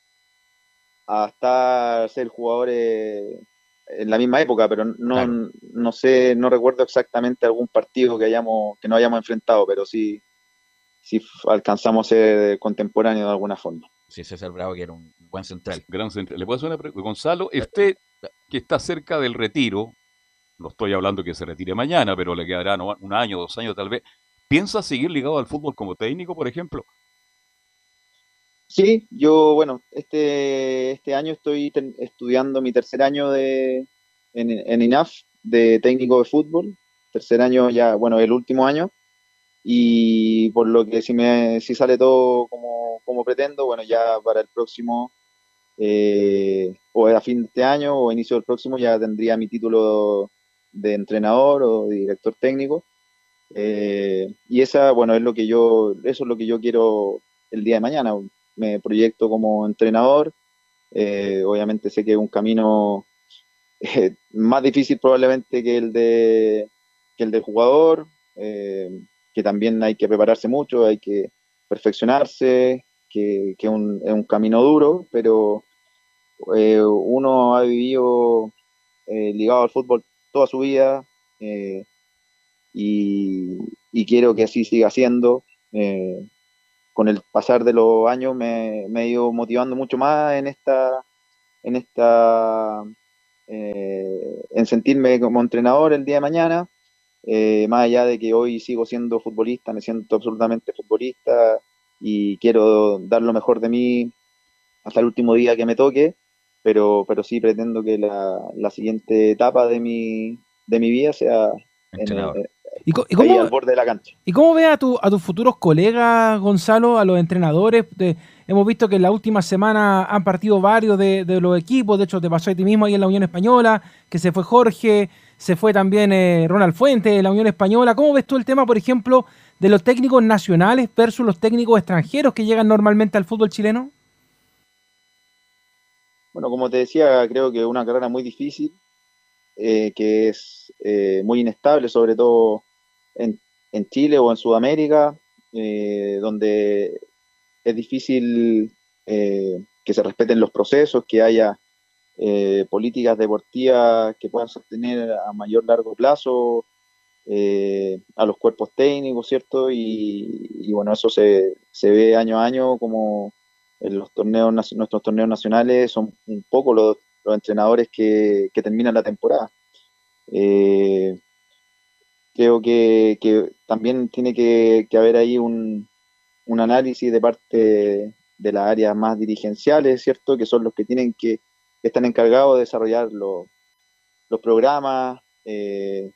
a estar, ser jugadores en la misma época, pero no, no sé, no recuerdo exactamente algún partido que hayamos, que no hayamos enfrentado, pero sí, sí alcanzamos a ser contemporáneos de alguna forma. Sí, César Bravo, que era un buen central. Gran central. ¿Le puedo hacer una pregunta? Gonzalo, usted que está cerca del retiro, no estoy hablando que se retire mañana, pero le quedará un año, dos años tal vez, ¿piensa seguir ligado al fútbol como técnico, por ejemplo? Sí, yo, bueno, este, este año estoy estudiando mi tercer año de, en, en INAF de técnico de fútbol. Tercer año ya, bueno, el último año. Y por lo que si, me, si sale todo como, como pretendo, bueno, ya para el próximo, eh, o a fin de este año o inicio del próximo, ya tendría mi título de entrenador o director técnico. Eh, y esa, bueno, es lo que yo, eso es lo que yo quiero el día de mañana, me proyecto como entrenador. Eh, obviamente sé que es un camino eh, más difícil probablemente que el de que el del jugador, que también hay que prepararse mucho, hay que perfeccionarse, que, que es un camino duro, pero uno ha vivido ligado al fútbol toda su vida y, y, quiero que así siga siendo. Con el pasar de los años me, he ido motivando mucho más en esta, en esta, eh, en sentirme como entrenador el día de mañana, eh, más allá de que hoy sigo siendo futbolista, me siento absolutamente futbolista y quiero dar lo mejor de mí hasta el último día que me toque, pero, pero sí pretendo que la, la siguiente etapa de mi, de mi vida sea en, ¿Y, cómo, al borde de la cancha. ¿Y cómo ve a, tu, a tus futuros colegas, Gonzalo, a los entrenadores? hemos visto que en la última semana han partido varios de, los equipos, de hecho te pasó a ti mismo ahí en la Unión Española, que se fue Jorge, se fue también eh, Ronald Fuentes de la Unión Española. ¿Cómo ves tú el tema, por ejemplo, de los técnicos nacionales versus los técnicos extranjeros que llegan normalmente al fútbol chileno? Bueno, como te decía, creo que una carrera muy difícil, eh, que es eh, muy inestable, sobre todo en, en Chile o en Sudamérica, eh, donde es difícil eh, que se respeten los procesos, que haya eh, políticas deportivas que puedan sostener a mayor largo plazo a los cuerpos técnicos, ¿cierto? Y, bueno, eso se, se, ve año a año como en los torneos, nuestros torneos nacionales son un poco los, los entrenadores que, que terminan la temporada. Eh, creo que, también tiene que, haber ahí un, análisis de parte de las áreas más dirigenciales, ¿cierto? Que son los que tienen que, están encargados de desarrollar los, programas eh,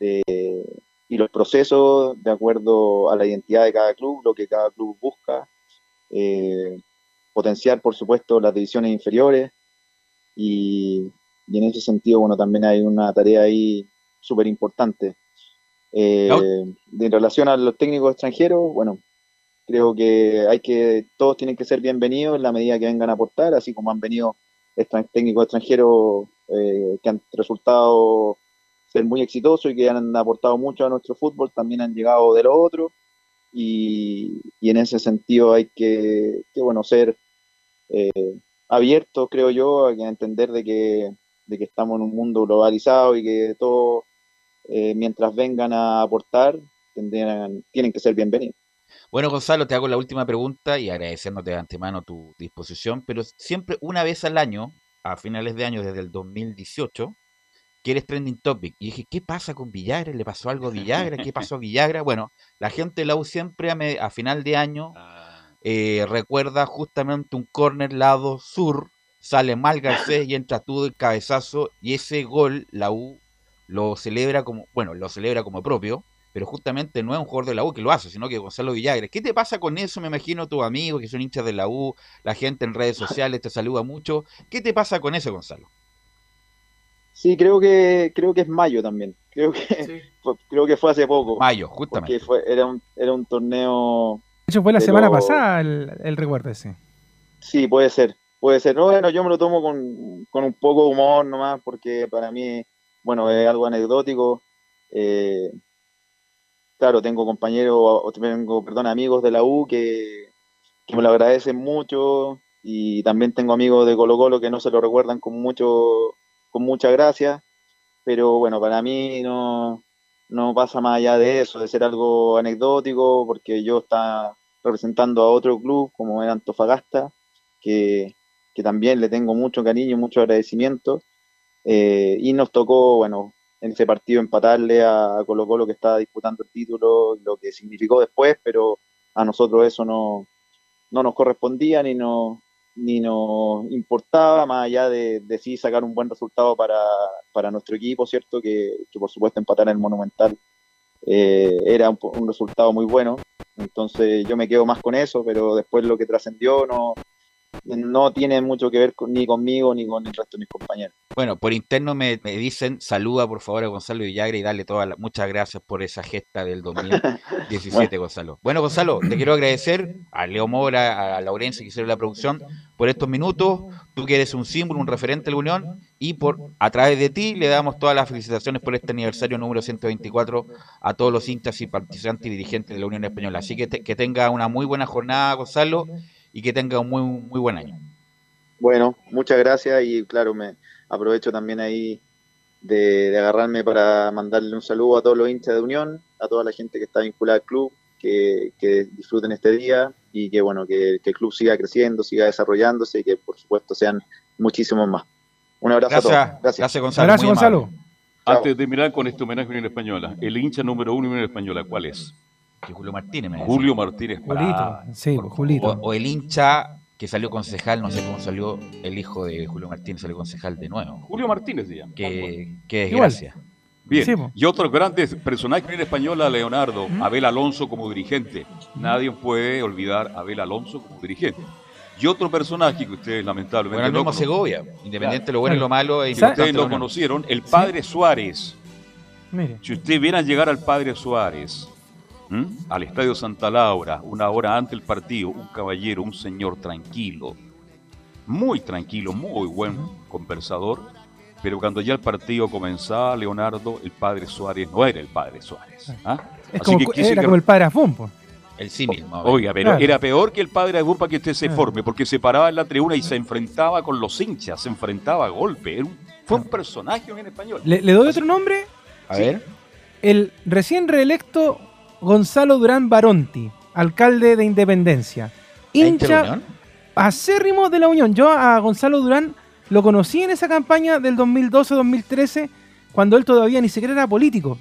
y los procesos de acuerdo a la identidad de cada club, lo que cada club busca, eh, potenciar, por supuesto, las divisiones inferiores y, y en ese sentido, bueno, también hay una tarea ahí súper importante. Eh, en relación a los técnicos extranjeros, bueno, creo que hay que, todos tienen que ser bienvenidos en la medida que vengan a aportar, así como han venido técnicos extranjeros eh, que han resultado ser muy exitosos y que han aportado mucho a nuestro fútbol, también han llegado de lo otro. Y, en ese sentido hay que, bueno, ser eh, abiertos, creo yo, a entender de que, de que estamos en un mundo globalizado y que todo eh, mientras vengan a aportar, tendrían, tienen que ser bienvenidos. Bueno, Gonzalo, te hago la última pregunta y agradeciéndote de antemano tu disposición, pero siempre una vez al año, a finales de año, desde el 2018, quieres trending topic. Y dije, ¿qué pasa con Villagra? ¿Le pasó algo a Villagra? ¿Qué pasó a Villagra? Bueno, la gente de la U siempre a, final de año ah. eh, recuerda justamente un corner lado sur, sale mal Garcés y entra tú del cabezazo y ese gol la U lo celebra como, bueno, lo celebra como propio, pero justamente no es un jugador de la U que lo hace, sino que Gonzalo Villagre. ¿Qué te pasa con eso? Me imagino tus amigos que son hinchas de la U, la gente en redes sociales te saluda mucho. ¿Qué te pasa con eso, Gonzalo? Sí, creo que creo que es mayo también. Creo que fue, creo que fue hace poco. Mayo, justamente. Porque fue, era un era un torneo. De hecho fue la semana pasada el, el, recuerdo ese. Sí, puede ser, puede ser. No, bueno, yo me lo tomo con, con un poco de humor nomás, porque para mí bueno, es algo anecdótico. Eh, claro, tengo compañeros, tengo, perdón, amigos de la U que, me lo agradecen mucho y también tengo amigos de Colo Colo que no se lo recuerdan con mucho con mucha gracia, pero bueno, para mí no, no pasa más allá de eso, de ser algo anecdótico, porque yo estaba representando a otro club como era Antofagasta, que, que también le tengo mucho cariño, mucho agradecimiento, eh, y nos tocó, bueno, en ese partido empatarle a Colo Colo que estaba disputando el título, lo que significó después, pero a nosotros eso no, no nos correspondía ni nos, ni nos importaba, más allá de, de sí sacar un buen resultado para, para nuestro equipo, ¿cierto? Que, que por supuesto empatar en el Monumental eh, era un, un resultado muy bueno. Entonces yo me quedo más con eso, pero después lo que trascendió no, no tiene mucho que ver con- ni conmigo ni con el resto de mis compañeros. Bueno, por interno me, me dicen, saluda por favor a Gonzalo Villagra y dale todas las muchas gracias por esa gesta del 2017, Gonzalo. Bueno, Gonzalo, te quiero agradecer a Leo Mora, a Laurencia que hicieron la producción por estos minutos. Tú que eres un símbolo, un referente de la Unión y por a través de ti le damos todas las felicitaciones por este aniversario número 124 a todos los hinchas y participantes y dirigentes de la Unión Española. Así que, te- que tenga una muy buena jornada, Gonzalo, y que tenga un muy, muy buen año. Bueno, muchas gracias y claro, me aprovecho también ahí de, de agarrarme para mandarle un saludo a todos los hinchas de Unión, a toda la gente que está vinculada al club, que, que disfruten este día y que bueno, que, que el club siga creciendo, siga desarrollándose y que por supuesto sean muchísimos más. Un abrazo a Gracias, todos. Gracias. gracias Gonzalo. Gracias. Gonzalo. Antes de mirar con este homenaje a Unión Española, el hincha número uno de Unión Española, ¿cuál es? Que Julio Martínez me. Julio Martínez. Julito. Pará. Sí, pues, Julito. O, o el hincha que salió concejal, no sé cómo salió el hijo de Julio Martínez, salió concejal de nuevo. Julio Martínez se llama. Igual. desgracia. Bien. Sí, y otros grandes personajes Unión Española, Leonardo, Abel Alonso como dirigente. Nadie puede olvidar a Abel Alonso como dirigente. Y otro personaje que ustedes lamentablemente Bueno, el no mismo Segovia, independiente de lo bueno y lo malo, que importante ustedes lo conocieron, el padre Suárez. Mire. Si ustedes vieran llegar al padre Suárez al estadio Santa Laura, una hora antes del partido, un caballero, un señor tranquilo, muy tranquilo, muy buen conversador, pero cuando ya el partido comenzaba, Leonardo, el padre Suárez no era el padre Suárez. ¿ah? Es Así como, que quise era que- como el padre Afón, pues. El símil. Oiga, pero Claro. era peor que el padre para que usted se Claro. forme, porque se paraba en la tribuna y se enfrentaba con los hinchas, se enfrentaba a golpe. Era un- fue un personaje en español. ¿Le, le doy otro nombre? A ver, El recién reelecto Gonzalo Durán Baronti, alcalde de Independencia. ¿hincha acérrimo de la Unión. Yo a Gonzalo Durán lo conocí en esa campaña del 2012-2013, cuando él todavía ni siquiera era político.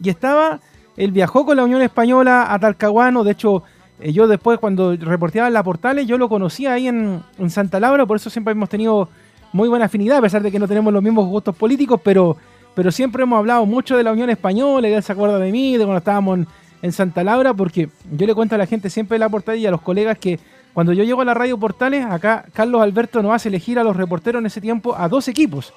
Y estaba, él viajó con la Unión Española a Talcahuano, de hecho, eh, yo después cuando reporteaba en la Portales, yo lo conocía ahí en, en Santa Laura, por eso siempre hemos tenido muy buena afinidad, a pesar de que no tenemos los mismos gustos políticos, pero, pero siempre hemos hablado mucho de la Unión Española, y él se acuerda de mí, de cuando estábamos en, en Santa Laura, porque yo le cuento a la gente siempre de la Portales y a los colegas que cuando yo llego a la radio Portales, acá Carlos Alberto nos hace elegir a los reporteros en ese tiempo a dos equipos.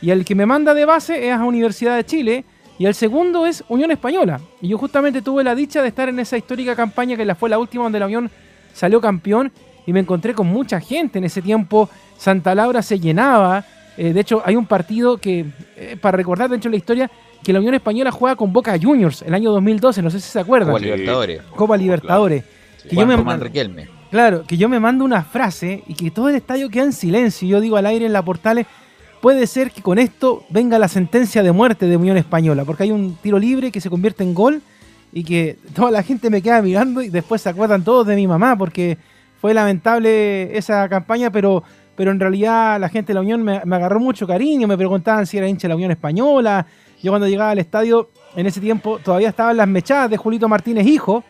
Y el que me manda de base es a Universidad de Chile y el segundo es Unión Española. Y yo justamente tuve la dicha de estar en esa histórica campaña que fue la última donde la Unión salió campeón y me encontré con mucha gente en ese tiempo. Santa Laura se llenaba. Eh, de hecho, hay un partido que, eh, para recordar dentro de la historia, que la Unión Española juega con Boca Juniors el año 2012, no sé si se acuerdan. Copa Sí. Libertadores. Copa Libertadores. Que yo me Román man- Riquelme. Claro, que yo me mando una frase y que todo el estadio queda en silencio. y Yo digo al aire en la portales, puede ser que con esto venga la sentencia de muerte de Unión Española, porque hay un tiro libre que se convierte en gol y que toda la gente me queda mirando y después se acuerdan todos de mi mamá, porque fue lamentable esa campaña, pero, pero en realidad la gente de la Unión me, me agarró mucho cariño, me preguntaban si era hincha de la Unión Española. Yo cuando llegaba al estadio, en ese tiempo todavía estaban las mechadas de Julito Martínez Hijo.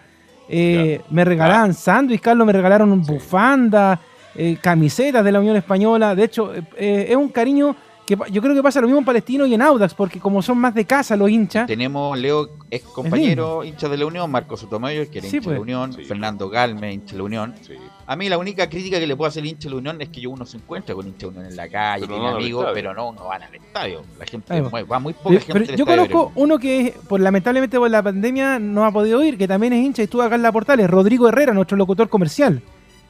Eh, me regalaban sándwich, Carlos, me regalaron un bufanda, eh, camisetas de la Unión Española. De hecho, eh, es un cariño que yo creo que pasa lo mismo en Palestino y en Audax, porque como son más de casa los hinchas, Tenemos Leo, ex compañero, hincha de la Unión, Marcos Sotomayor, que era Sí, hincha de la pues. Unión, Sí. Fernando Galme, hincha de la Unión. Sí. A mí la única crítica que le puedo hacer al hincha de la Unión es que yo uno se encuentra con hincha de la Unión en la calle, Pero tiene no amigos, pero no, no van al estadio. La gente va. muy- va muy poca Pero- gente pero al yo conozco uno que, por lamentablemente por la pandemia, no ha podido ir, que también es hincha y estuvo acá en la Portales, Rodrigo Herrera, nuestro locutor comercial.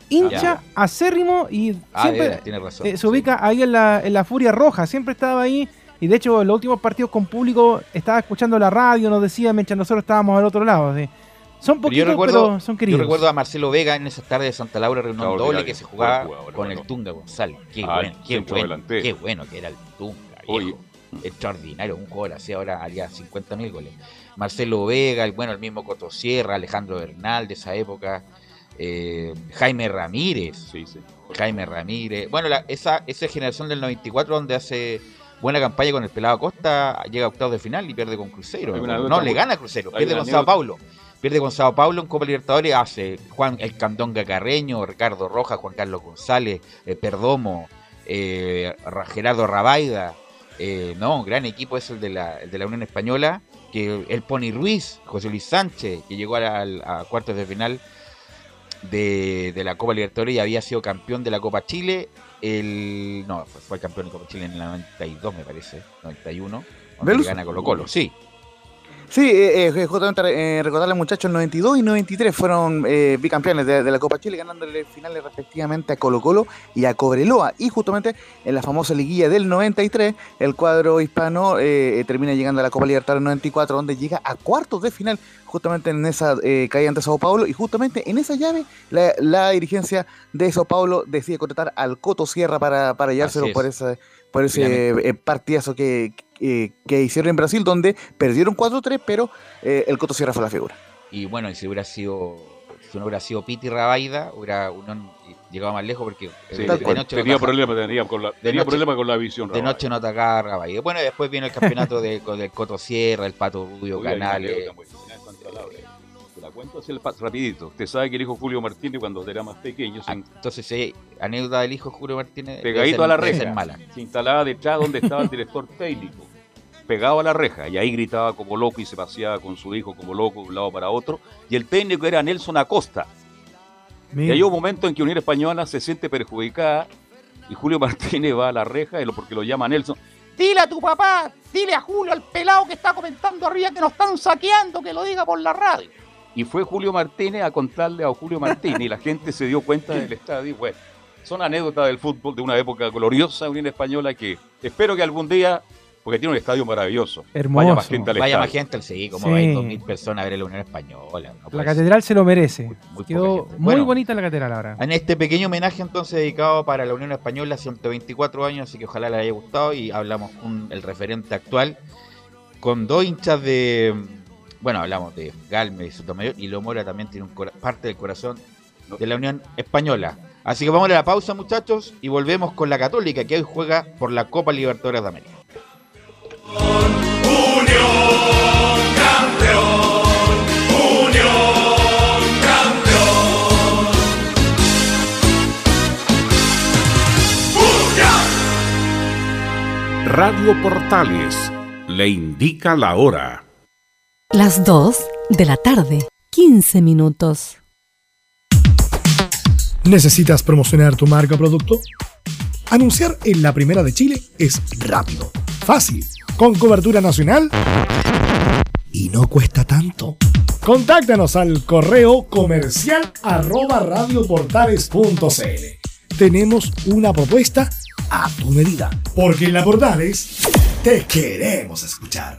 Hincha, acérrimo y Ah, siempre veras, tiene razón. eh, se sí. ubica ahí en la, en la Furia Roja, siempre estaba ahí. Y de hecho, en los últimos partidos con público estaba escuchando la radio, nos decía mientras nosotros estábamos al otro lado. así. Son poquitos, recuerdo, pero son queridos. yo recuerdo a Marcelo Vega en esas tardes de Santa Laura, reunión doble que se jugaba jugador, con bueno. el Tunga González. Qué Ah, bueno, qué bueno, delantero. qué bueno que era el Tunga. viejo. Extraordinario, un jugador así ahora haría 50.000 goles. Marcelo Vega, el, bueno, el mismo Cotosierra, Alejandro Bernal de esa época, eh, Jaime Ramírez. Jaime Ramírez. Bueno, la- esa, esa generación del 94 donde hace buena campaña con el Pelado Costa, llega a octavos de final y pierde con una No, le gana a Cruzeiro, hay pierde con Sao Paulo. Pierde con Sao Paulo en Copa Libertadores, hace Juan el Candonga Carreño, Ricardo Rojas, Juan Carlos González, eh, Perdomo, eh, Ra- Gerardo Rabaida. eh, no, un gran equipo es el de, la, el de la Unión Española, que el Pony Ruiz, José Luis Sánchez, que llegó a, a cuartos de final de, de la Copa Libertadores y había sido campeón de la Copa Chile. El, no, fue, fue campeón de Copa Chile en el 92, me parece, 91. donde gana Colo Colo, sí. Sí, eh, eh, justamente eh, recordarle muchachos, 92 y 93 fueron eh, bicampeones de, de la Copa Chile, ganándole finales respectivamente a Colo Colo y a Cobreloa. Y justamente en la famosa liguilla del 93, el cuadro hispano eh, termina llegando a la Copa Libertadores 94, donde llega a cuartos de final, justamente en esa caída ante Sao Paulo. Y justamente en esa llave, la, la dirigencia de Sao Paulo decide contratar al Coto Sierra para, para llevárselo es. por ese, por ese eh, partidazo que, que, que hicieron en Brasil, donde perdieron 4-3, pero eh, el Coto Sierra fue la figura. Y bueno, y si hubiera sido, si no hubiera sido Piti Rabaida, hubiera uno llegado más lejos porque eh, Sí, de, noche no tenía ataca- problemas tenía con la, de tenía noche- problema con la visión. de noche no atacaba Rabaida. Bueno, después viene el campeonato de, con el Coto Sierra, el Pato Rubio, Canales. Cuento así el rapidito. Usted sabe que el hijo Julio Martínez cuando era más pequeño se, Ah, Entonces, sí, anécdota del hijo Julio Martínez. pegadito ser- a la reja, mala. se instalaba detrás donde estaba el director técnico, pegado a la reja, y ahí gritaba como loco y se paseaba con su hijo como loco de un lado para otro, y el técnico era Nelson Acosta. Y hay un momento en que Unión Española se siente perjudicada y Julio Martínez va a la reja y lo, porque lo llama Nelson. Dile a tu papá, dile a Julio, al pelado que está comentando arriba que nos están saqueando, que lo diga por la radio. Y fue Julio Martínez a contarle a Julio Martínez y la gente se dio cuenta del estadio. Bueno, son anécdotas del fútbol de una época gloriosa de Unión Española que espero que algún día, porque tiene un estadio maravilloso, Hermoso. vaya más gente al Vaya más gente al sí, como Sí. ir 2.000 personas a ver la Unión Española. no La puede catedral se lo merece. muy Quedó muy Bueno. bonita la catedral ahora. En este pequeño homenaje entonces dedicado para la Unión Española, 124 años, así que ojalá les haya gustado y hablamos con el referente actual, con dos hinchas de, bueno, hablamos de Galme y Sotomayor y Lomora también tiene un cora- parte del corazón de la Unión Española. Así que vamos a la pausa muchachos y volvemos con la Católica que hoy juega por la Copa Libertadores de América. Radio Portales le indica la hora. Las 2 de la tarde, 15 minutos. ¿Necesitas promocionar tu marca o producto? Anunciar en la primera de Chile es rápido, fácil, con cobertura nacional y no cuesta tanto. Contáctanos al correo comercial arroba radioportales.cl. Tenemos una propuesta a tu medida, porque en la Portales te queremos escuchar.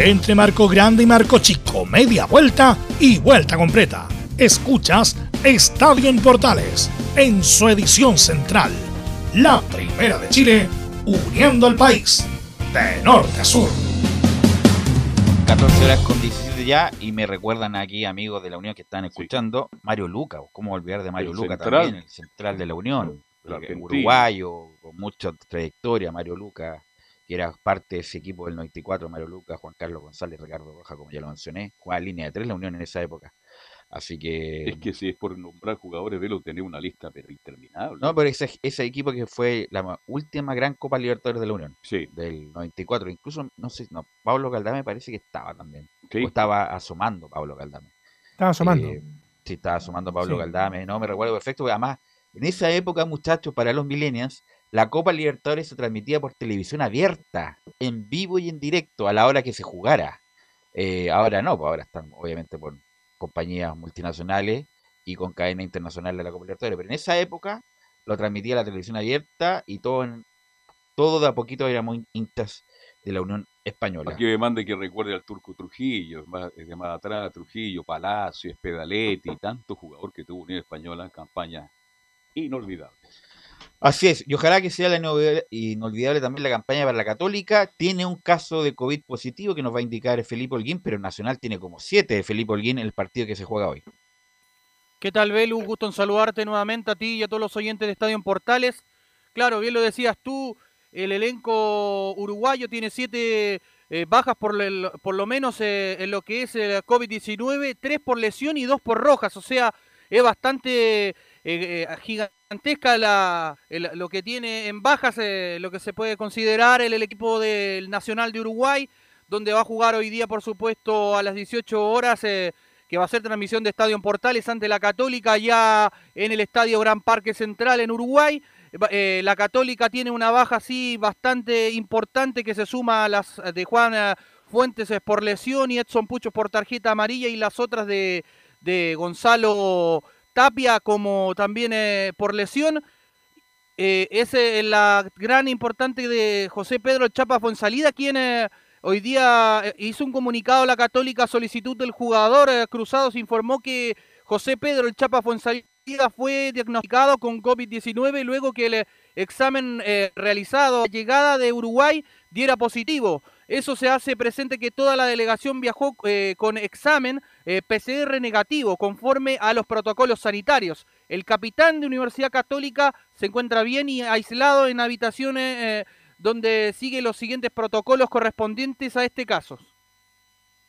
Entre Marco Grande y Marco Chico, media vuelta y vuelta completa. Escuchas Estadio en Portales en su edición central. La primera de Chile, uniendo al país de norte a sur. 14 horas con 17 ya y me recuerdan aquí amigos de la Unión que están escuchando Mario Luca, ¿cómo olvidar de Mario El Luca central. también, el central de la Unión, uruguayo, con mucha trayectoria, Mario Luca, que era parte de ese equipo del 94, Mario Luca, Juan Carlos González, Ricardo Roja, como ya lo mencioné, jugaba línea de tres la Unión en esa época. Así que Es que si es por nombrar jugadores, Velo tenía una lista pero interminable. No, pero ese, ese equipo que fue la ma- última gran Copa Libertadores de la Unión. Sí. Del 94. Incluso, no sé, no, Pablo Caldame parece que estaba también. Sí. O estaba asomando Pablo Caldame. Estaba asomando. Eh, sí, estaba asomando Pablo Sí. Caldame. No, me recuerdo perfecto. porque Además, en esa época, muchachos, para los millennials, la Copa Libertadores se transmitía por televisión abierta, en vivo y en directo, a la hora que se jugara. Eh, ahora no, pues ahora están obviamente por compañías multinacionales y con cadena internacional de la Copa Libertadores. Pero en esa época lo transmitía la televisión abierta y todo, en- todo de a poquito éramos hinchas de la Unión Española. Aquí me mande que recuerde al Turco Trujillo, más, de más atrás, Trujillo, Palacio, Espedaletti, tanto jugador que tuvo Unión Española en campaña inolvidable. Así es, y ojalá que sea la inolvidable, también la campaña para la Católica. Tiene un caso de COVID positivo que nos va a indicar Felipe Holguín, pero Nacional tiene como siete de Felipe Holguín en el partido que se juega hoy. ¿Qué tal, Belu? Gusto en saludarte nuevamente a ti y a todos los oyentes de Estadio en Portales. Claro, bien lo decías tú, el elenco uruguayo tiene siete eh, bajas por, por lo menos eh, en lo que es el COVID-19, tres por lesión y dos por rojas. O sea, es bastante eh, eh, gigantesca la, lo que tiene en bajas, eh, lo que se puede considerar el, equipo del Nacional de Uruguay, donde va a jugar hoy día, por supuesto, a las 18 horas. que va a ser transmisión de Estadio en Portales ante la Católica ya en el Estadio Gran Parque Central en Uruguay. La Católica tiene una baja así bastante importante que se suma a las de Juan Fuentes por lesión y Edson Pucho por tarjeta amarilla y las otras de, de Gonzalo Tapia como también eh, por lesión. Eh, es eh, la gran importante de José Pedro Chapa Fonsalida, quien eh, hoy día hizo un comunicado a la Católica solicitud del jugador. Cruzados informó que José Pedro Chapa Fonsalida fue diagnosticado con COVID-19 luego que el examen realizado a llegada de Uruguay diera positivo. Eso se hace presente que toda la delegación viajó con examen eh, PCR negativo, conforme a los protocolos sanitarios. El capitán de Universidad Católica se encuentra bien y aislado en habitaciones eh, donde sigue los siguientes protocolos correspondientes a este caso.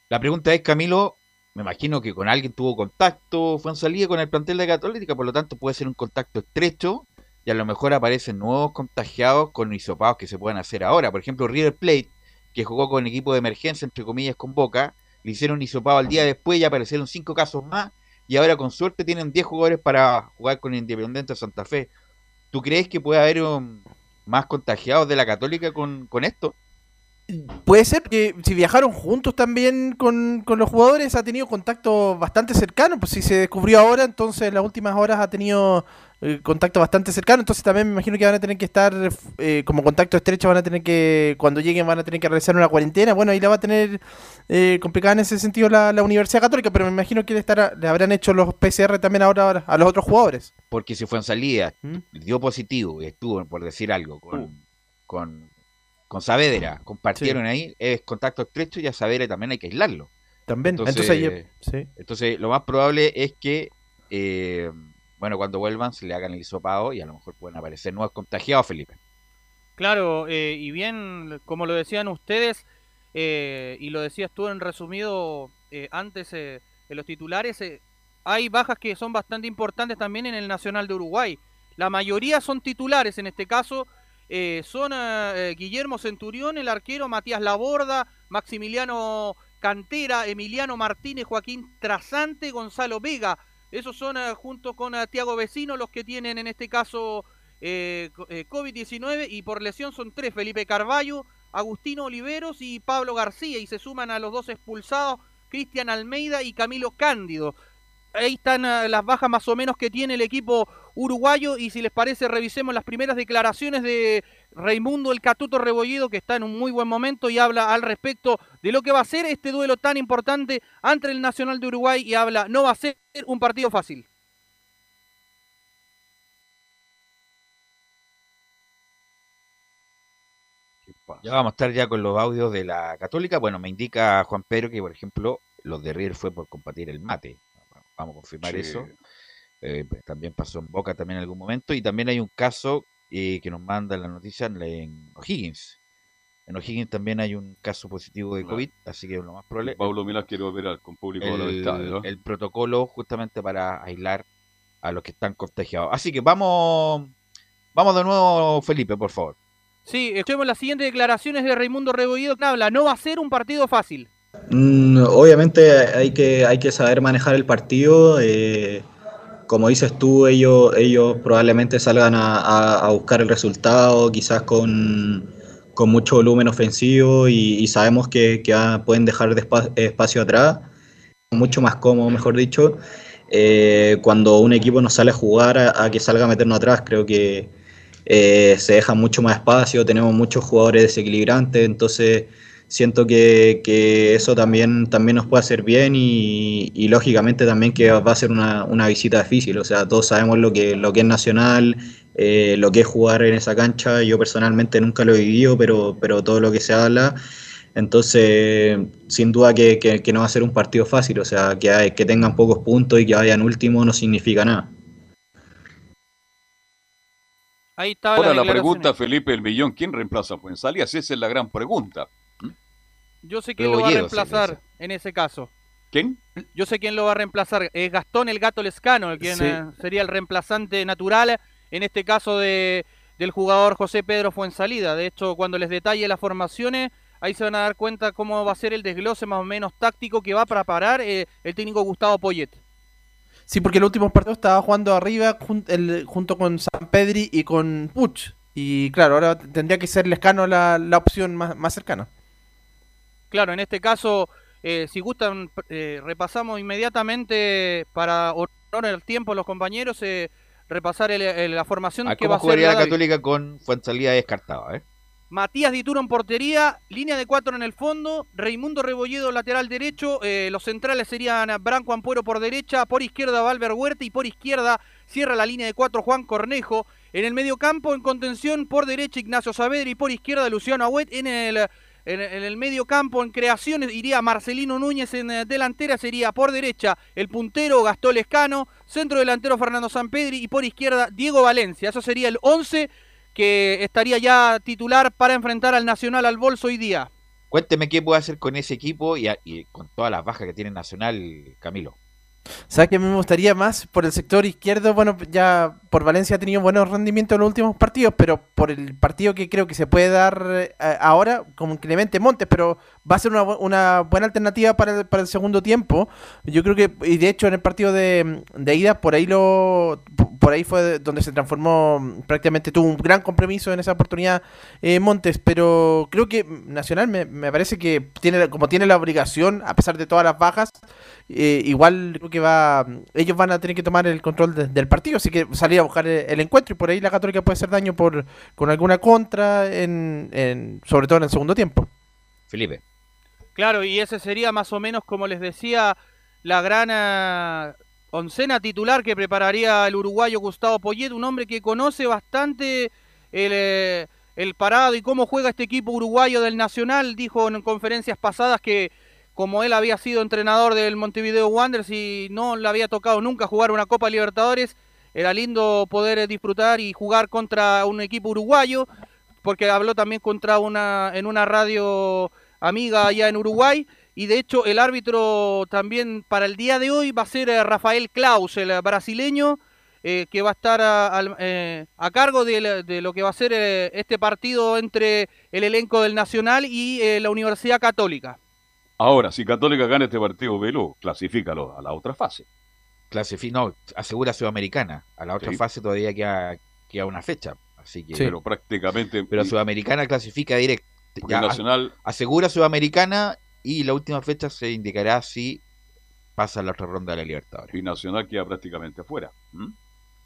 La pregunta es, Camilo, me imagino que con alguien tuvo contacto, fue en salida con el plantel de Católica, por lo tanto puede ser un contacto estrecho y a lo mejor aparecen nuevos contagiados con hisopados que se puedan hacer ahora. Por ejemplo, River Plate, que jugó con equipo de emergencia, entre comillas, con Boca, hicieron un hisopado al día después y aparecieron cinco casos más y ahora con suerte tienen 10 jugadores para jugar con Independiente Santa Fe. ¿Tú crees que puede haber um, más contagiados de la Católica con, con esto? Puede ser que si viajaron juntos también con, con los jugadores ha tenido contacto bastante cercano, pues si se descubrió ahora, entonces en las últimas horas ha tenido eh, contacto bastante cercano, entonces también me imagino que van a tener que estar eh, como contacto estrecho, van a tener que, cuando lleguen van a tener que realizar una cuarentena, bueno, ahí la va a tener eh, complicada en ese sentido la, la Universidad Católica, pero me imagino que le, estará, le habrán hecho los PCR también ahora a los otros jugadores. porque si fue en salida, dio positivo y estuvo, por decir algo, con, con, con Saavedra, compartieron ahí, es contacto estrecho y a Saavedra también hay que aislarlo. También, Entonces, entonces, ahí- sí. entonces lo más probable es que, eh, bueno, cuando vuelvan se le hagan el hisopado y a lo mejor pueden aparecer nuevos contagiados, Felipe. Claro, eh, y bien, como lo decían ustedes, eh, y lo decías tú en resumido eh, antes eh, en los titulares, hay bajas que son bastante importantes también en el Nacional de Uruguay. La mayoría son titulares, en este caso son Guillermo Centurión, el arquero, Matías Laborda, Maximiliano Cantera, Emiliano Martínez, Joaquín Trasante, Gonzalo Vega. Esos son junto con Tiago Vecino los que tienen en este caso eh, co- eh, COVID-19 y por lesión son tres, Felipe Carballo, Agustino Oliveros y Pablo García y se suman a los dos expulsados, Cristian Almeida y Camilo Cándido. ahí están ah, las bajas más o menos que tiene el equipo uruguayo y si les parece revisemos las primeras declaraciones de Raimundo el Catuto Rebollido que está en un muy buen momento y habla al respecto de lo que va a ser este duelo tan importante ante el Nacional de Uruguay y habla no va a ser un partido fácil. Ya vamos a estar ya con los audios de la Católica. Bueno, me indica Juan Pedro que, por ejemplo, los de River fue por compartir el mate. Vamos a confirmar Sí. eso. Eh, pues, también pasó en Boca también en algún momento. Y también hay un caso eh, que nos manda la noticia en, O'Higgins. En O'Higgins también hay un caso positivo de Claro. COVID, así que lo más probable. Pablo Milán quiere operar con público de los el, estadios. ¿no? el protocolo justamente para aislar a los que están contagiados. Así que vamos, vamos de nuevo, Felipe, por favor. Sí, escuchemos las siguientes declaraciones de Raimundo Rebollido que habla no va a ser un partido fácil. Mm, obviamente hay que, hay que saber manejar el partido. eh, como dices tú, ellos, ellos probablemente salgan a, buscar el resultado, quizás con, con mucho volumen ofensivo y, sabemos que, pueden dejar de espa- espacio atrás, mucho más cómodo, mejor dicho. eh, cuando un equipo no sale a jugar a, a que salga a meternos atrás, creo que eh, se deja mucho más espacio, tenemos muchos jugadores desequilibrantes, entonces siento que, eso también, también nos puede hacer bien y, lógicamente también que va a ser una, una visita difícil, o sea, todos sabemos lo que, lo que es nacional, eh, lo que es jugar en esa cancha, yo personalmente nunca lo he vivido, pero, pero todo lo que se habla, entonces sin duda que, que- que no va a ser un partido fácil, o sea, que, hay- que tengan pocos puntos y que vayan último no significa nada. Ahí estaba Ahora la pregunta, Felipe El Millón, ¿quién reemplaza a Fuenzalías? Esa es la gran pregunta. Yo sé quién lo va a reemplazar en ese caso. ¿Quién? Yo sé quién lo va a reemplazar. Es Gastón el Gato Lescano, el quien Sí. eh, sería el reemplazante natural, en este caso de, del jugador José Pedro Fuensalida. De hecho, cuando les detalle las formaciones, ahí se van a dar cuenta cómo va a ser el desglose más o menos táctico que va a preparar eh, el técnico Gustavo Poyet. Sí, porque el último partido estaba jugando arriba jun- el- junto con San Pedri y con Puch. Y claro, ahora tendría que ser Lescano la, la opción más, más cercana. Claro, en este caso, eh, si gustan, eh, repasamos inmediatamente para honor al tiempo los compañeros, eh, repasar el- el- la formación ¿A que va Ah, ¿Cómo a ser jugaría la David. Católica con Fuensalida descartada? ¿eh? Matías Dituro en portería, línea de cuatro en el fondo, Raimundo Rebolledo lateral derecho, eh, los centrales serían Branco Ampuero por derecha, por izquierda Valver Huerta y por izquierda cierra la línea de cuatro Juan Cornejo. En el medio campo, en contención, por derecha Ignacio Saavedra y por izquierda Luciano Agüet. En el, en, en el medio campo, en creaciones, iría Marcelino Núñez en eh, delantera, sería por derecha el puntero Gastón Lescano, centro delantero Fernando Sampedri y por izquierda Diego Valencia. Eso sería el 11 que estaría ya titular para enfrentar al Nacional al bolso hoy día. Cuénteme qué puede hacer con ese equipo y, a- y con todas las bajas que tiene Nacional, Camilo. ¿Sabes que a mí me gustaría más por el sector izquierdo? Bueno, ya por Valencia ha tenido buenos rendimientos en los últimos partidos, pero por el partido que creo que se puede dar eh, ahora, como Clemente Montes, pero va a ser una, una buena alternativa para el, para el segundo tiempo. Yo creo que, y de hecho en el partido de, ida, por ahí lo por ahí fue donde se transformó, mm, prácticamente tuvo un gran compromiso en esa oportunidad eh, Montes, pero creo que Nacional me, me parece que tiene como tiene la obligación, a pesar de todas las bajas, eh, igual creo que va ellos van a tener que tomar el control de- del partido, así que salir a buscar el, el encuentro y por ahí la Católica puede hacer daño por con alguna contra, en, en- sobre todo en el segundo tiempo. Felipe. Claro, y ese sería más o menos, como les decía, la gran ah, oncena titular que prepararía el uruguayo Gustavo Poyet, un hombre que conoce bastante el, eh, el parado y cómo juega este equipo uruguayo del Nacional. Dijo en conferencias pasadas que como él había sido entrenador del Montevideo Wanderers y no le había tocado nunca jugar una Copa Libertadores, era lindo poder disfrutar y jugar contra un equipo uruguayo, porque habló también contra una en una radio amiga allá en Uruguay. Y de hecho el árbitro también para el día de hoy va a ser eh, Rafael Klaus, el eh, brasileño, eh, que va a estar a, al- eh, a cargo de, lo que va a ser eh, este partido entre el elenco del Nacional y eh, la Universidad Católica. Ahora, si Católica gana este partido, Velo, clasifícalo a la otra fase. Clasifi no, asegura Sudamericana. A la otra Sí. fase todavía queda, queda una fecha. Así que, Pero prácticamente. pero Sudamericana clasifica directo. Nacional- asegura Sudamericana y la última fecha se indicará si pasa a la otra ronda de la Libertadores. Y Nacional queda prácticamente afuera.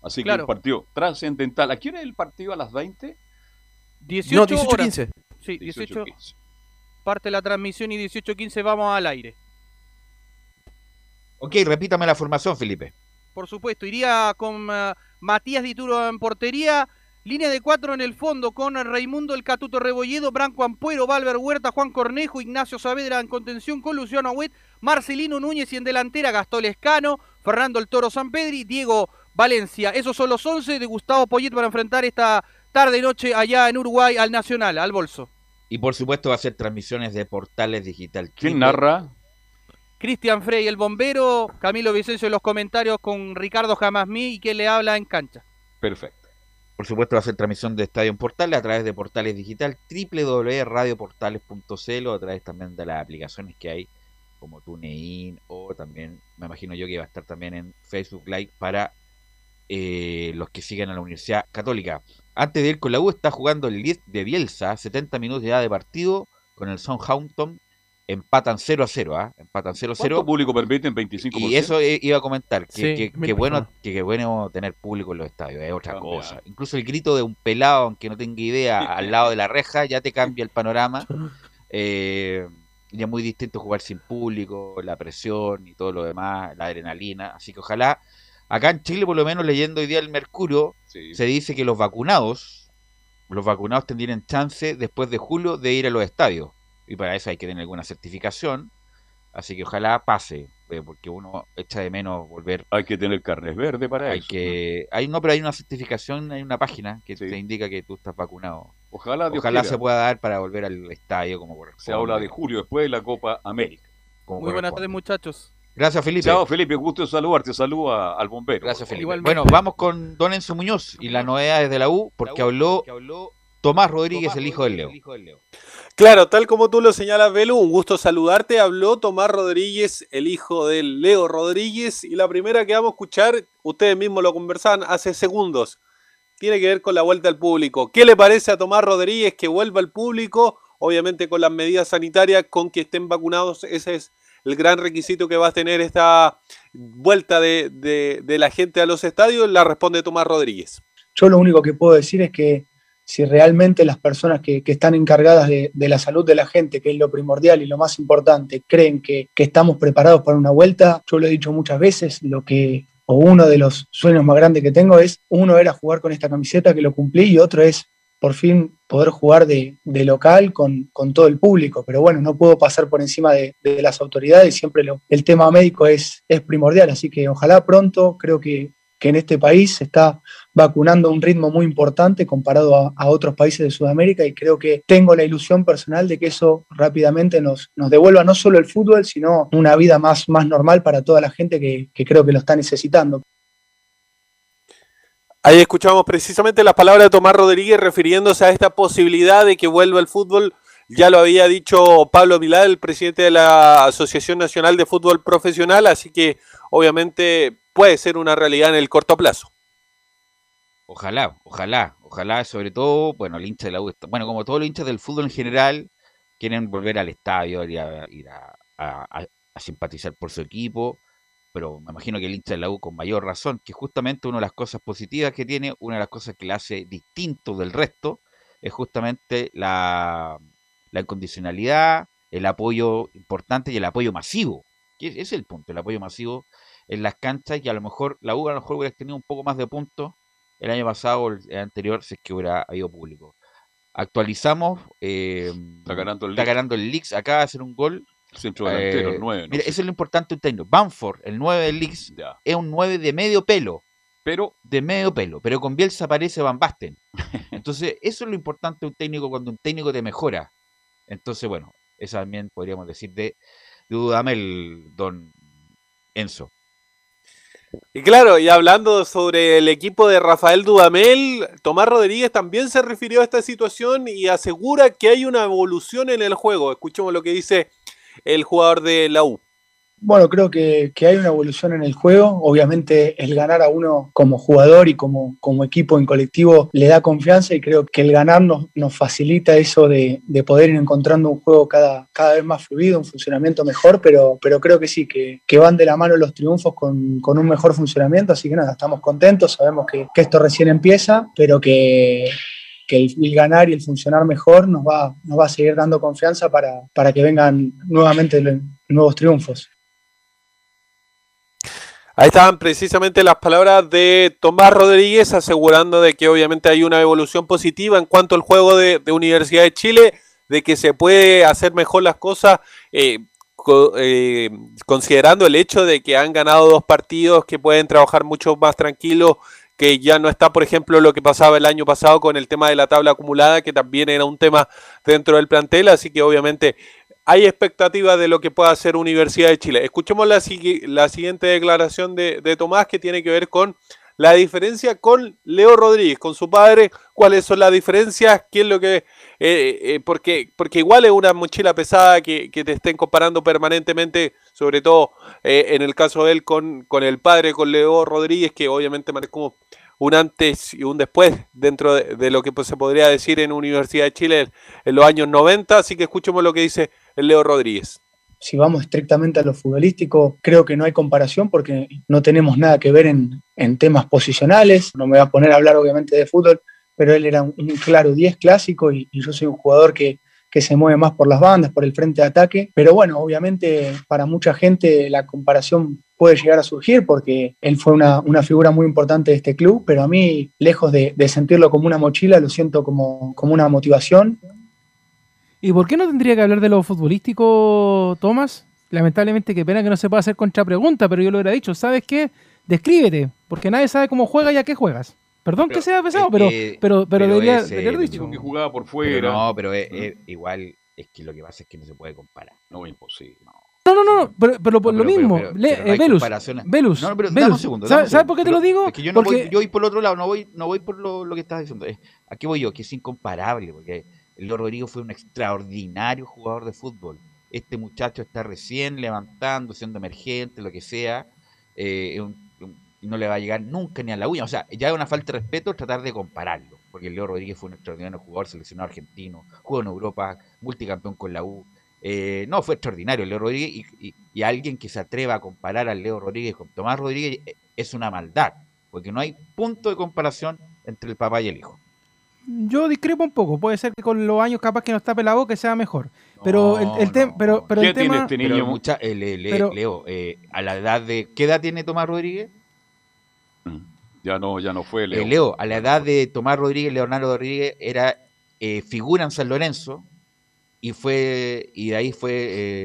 Así que Claro. un partido trascendental. ¿A hora es el partido? ¿A las 20? 18 No, 18, horas. 15. Sí, 18, 18-15. parte la transmisión y 18-15 vamos al aire. Ok, repítame la formación, Felipe. Por supuesto, iría con eh, Matías Dituro en portería, línea de cuatro en el fondo con Raimundo El Catuto Rebolledo, Branco Ampuero, Valver Huerta, Juan Cornejo, Ignacio Saavedra en contención con Luciano Agüet, Marcelino Núñez y en delantera Gastón Lescano, Fernando El Toro San Pedri, Diego Valencia. Esos son los 11 de Gustavo Poyet para enfrentar esta tarde noche allá en Uruguay al Nacional, al Bolso. Y por supuesto va a ser transmisiones de portales digital. ¿Quién narra? Cristian Frey, el bombero, Camilo Vicencio en los comentarios con Ricardo Jamasmí y que le habla en cancha. Perfecto. Por supuesto va a ser transmisión de Estadio en Portales a través de portales digital www.radioportales.cl o a través también de las aplicaciones que hay como TuneIn o también me imagino yo que va a estar también en Facebook Live para eh, los que siguen a la Universidad Católica. Antes de ir con la U está jugando el Leeds de Bielsa, 70 minutos ya de partido con el Southampton, empatan 0 a 0, ¿ah? empatan 0 a 0. ¿Cuánto público permiten? 25%. Y eso iba a comentar, que, Sí, que- mil que bueno, que, que bueno tener público en los estadios, es otra cosa. Incluso el grito de un pelado, aunque no tenga idea, al lado de la reja, ya te cambia el panorama. Eh, ya es muy distinto jugar sin público, la presión y todo lo demás, la adrenalina. Así que ojalá, acá en Chile, por lo menos leyendo hoy día el Mercurio, Sí. se dice que los vacunados, los vacunados tendrían chance después de julio de ir a los estadios. Y para eso hay que tener alguna certificación. Así que ojalá pase, eh, porque uno echa de menos volver. Hay que tener carnes verdes para Hay eso. que, hay no, pero hay una certificación, hay una página que Sí. te indica que tú estás vacunado. Ojalá, Dios Ojalá quiera. se pueda dar para volver al estadio como corresponde. Se habla de julio después de la Copa América. como Muy buenas tardes muchachos. Gracias, Felipe. Chao, Felipe, gusto de saludarte. Saluda al bombero. Gracias, Felipe. Igualmente. Bueno, vamos con Don Enzo Muñoz y las novedades de la U, porque habló Tomás Rodríguez, el hijo del Leo. Claro, tal como tú lo señalas, Velu, un gusto saludarte. Habló Tomás Rodríguez, el hijo de Leo Rodríguez, y la primera que vamos a escuchar, ustedes mismos lo conversaban hace segundos, tiene que ver con la vuelta al público. ¿Qué le parece a Tomás Rodríguez que vuelva al público? Obviamente con las medidas sanitarias, con que estén vacunados, ese es el gran requisito que va a tener esta vuelta de, de- de la gente a los estadios. La responde Tomás Rodríguez. Yo lo único que puedo decir es que si realmente las personas que, que están encargadas de, de la salud de la gente, que es lo primordial y lo más importante, creen que, que estamos preparados para una vuelta, yo lo he dicho muchas veces, lo que, o uno de los sueños más grandes que tengo es, uno era jugar con esta camiseta que lo cumplí y otro es por fin poder jugar de, de local con, con todo el público. Pero bueno, no puedo pasar por encima de, de las autoridades, siempre lo- el tema médico es, es primordial, así que ojalá pronto, creo que, que en este país está vacunando a un ritmo muy importante comparado a, otros países de Sudamérica y creo que tengo la ilusión personal de que eso rápidamente nos, nos devuelva no solo el fútbol, sino una vida más, más normal para toda la gente que, creo que lo está necesitando. Ahí escuchamos precisamente las palabras de Tomás Rodríguez refiriéndose a esta posibilidad de que vuelva el fútbol. Ya lo había dicho Pablo Milad, el presidente de la Asociación Nacional de Fútbol Profesional, así que obviamente puede ser una realidad en el corto plazo. Ojalá, ojalá, ojalá, sobre todo, bueno, el hincha de la U, bueno, como todos los hinchas del fútbol en general, quieren volver al estadio, ir a, ir a- simpatizar por su equipo, pero me imagino que el hincha de la U con mayor razón, que justamente una de las cosas positivas que tiene, una de las cosas que le hace distinto del resto, es justamente la, la incondicionalidad, el apoyo importante y el apoyo masivo. Que ese es el punto, el apoyo masivo en las canchas y a lo mejor la U a lo mejor hubiera tenido un poco más de puntos el año pasado o el anterior si es que hubiera habido público. Actualizamos. eh, Está ganando el está ganando el Leeds. Acaba de hacer un gol. Centro delantero, Eh, el 9. mira, eso es lo importante un técnico. Banford, el 9 del Leeds, es un 9 de medio pelo. Pero. De medio pelo. Pero con Bielsa aparece Van Basten. Entonces, eso es lo importante de un técnico cuando un técnico te mejora. Entonces, bueno, eso también podríamos decir de, de Dudamel, don Enzo. Y claro, y hablando sobre el equipo de Rafael Dudamel, Tomás Rodríguez también se refirió a esta situación y asegura que hay una evolución en el juego. Escuchemos lo que dice el jugador de la U. Bueno, creo que, hay una evolución en el juego. Obviamente el ganar a uno como jugador y como, equipo en colectivo le da confianza y creo que el ganar nos, nos facilita eso de, de poder ir encontrando un juego cada, vez más fluido, un funcionamiento mejor, pero, pero creo que sí, que, van de la mano los triunfos con, un mejor funcionamiento. Así que nada, estamos contentos, sabemos que, esto recién empieza, pero que, el, ganar y el funcionar mejor nos va, a seguir dando confianza para, que vengan nuevamente nuevos triunfos. Ahí estaban precisamente las palabras de Tomás Rodríguez asegurando de que obviamente hay una evolución positiva en cuanto al juego de, Universidad de Chile, de que se puede hacer mejor las cosas, eh, eh, considerando el hecho de que han ganado dos partidos, que pueden trabajar mucho más tranquilos, que ya no está, por ejemplo, lo que pasaba el año pasado con el tema de la tabla acumulada, que también era un tema dentro del plantel, así que obviamente hay expectativas de lo que pueda hacer Universidad de Chile. Escuchemos la, la siguiente declaración de, Tomás que tiene que ver con la diferencia con Leo Rodríguez, con su padre, cuáles son las diferencias, qué es lo que... eh, eh, porque, porque igual es una mochila pesada que, que te estén comparando permanentemente, sobre todo eh, en el caso de él con, con el padre, con Leo Rodríguez, que obviamente marcó un antes y un después dentro de, lo que pues, se podría decir en Universidad de Chile en los años 90, así que escuchemos lo que dice Leo Rodríguez. si vamos estrictamente a lo futbolístico, creo que no hay comparación porque no tenemos nada que ver en, en temas posicionales. No me voy a poner a hablar obviamente de fútbol, pero él era un, un claro 10 clásico y, y yo soy un jugador que, que se mueve más por las bandas, por el frente de ataque. Pero bueno, obviamente para mucha gente la comparación puede llegar a surgir porque él fue una, una figura muy importante de este club, pero a mí, lejos de, sentirlo como una mochila, lo siento como, como una motivación ¿Y por qué no tendría que hablar de lo futbolístico, Tomás? Lamentablemente, qué pena que no se pueda hacer contrapregunta, pero yo lo hubiera dicho. ¿Sabes qué? Descríbete, porque nadie sabe cómo juega y a qué juegas. Perdón que sea pesado, pero, que- pero, pero, debería, es, debería haber eh, dicho. que jugaba por Pero fuera. no, pero es- es igual es que lo que pasa es que no se puede comparar. No, imposible. no. No, no, no, pero, pero por No, lo pero- mismo. pero- Le- pero eh, Velus. Velus, No, pero dame Velus, un segundo, ¿sabe- dame un ¿Sabe segundo. por qué te lo Pero digo? Es que yo no Porque voy, yo voy por el otro lado, no voy, no voy por lo, lo que estás diciendo. Es- Aquí voy yo, que es incomparable, porque el Rodrigo fue un extraordinario jugador de fútbol. Este muchacho está recién levantando, siendo emergente, lo que sea, eh, es un- y no le va a llegar nunca ni a la uña. O sea, ya es una falta de respeto tratar de compararlo, porque el Leo Rodríguez fue un extraordinario jugador, seleccionado argentino, jugó en Europa, multicampeón con la U. Eh, no, fue extraordinario Leo Rodríguez y, y- y alguien que se atreva a comparar al Leo Rodríguez con Tomás Rodríguez eh, es una maldad, porque no hay punto de comparación entre el papá y el hijo. yo discrepo un poco. Puede ser que con los años capaz que nos tape la boca y sea mejor. Pero el, el tema, pero, pero el tema, este Pero mucha- eh, le- le- Pero- Leo, eh, a la edad de... ¿Qué edad tiene Tomás Rodríguez? Ya no, ya no fue Eh, Leo. Leo, a la edad de Tomás Rodríguez, Leonardo Rodríguez era eh, figura en San Lorenzo y fue y de ahí fue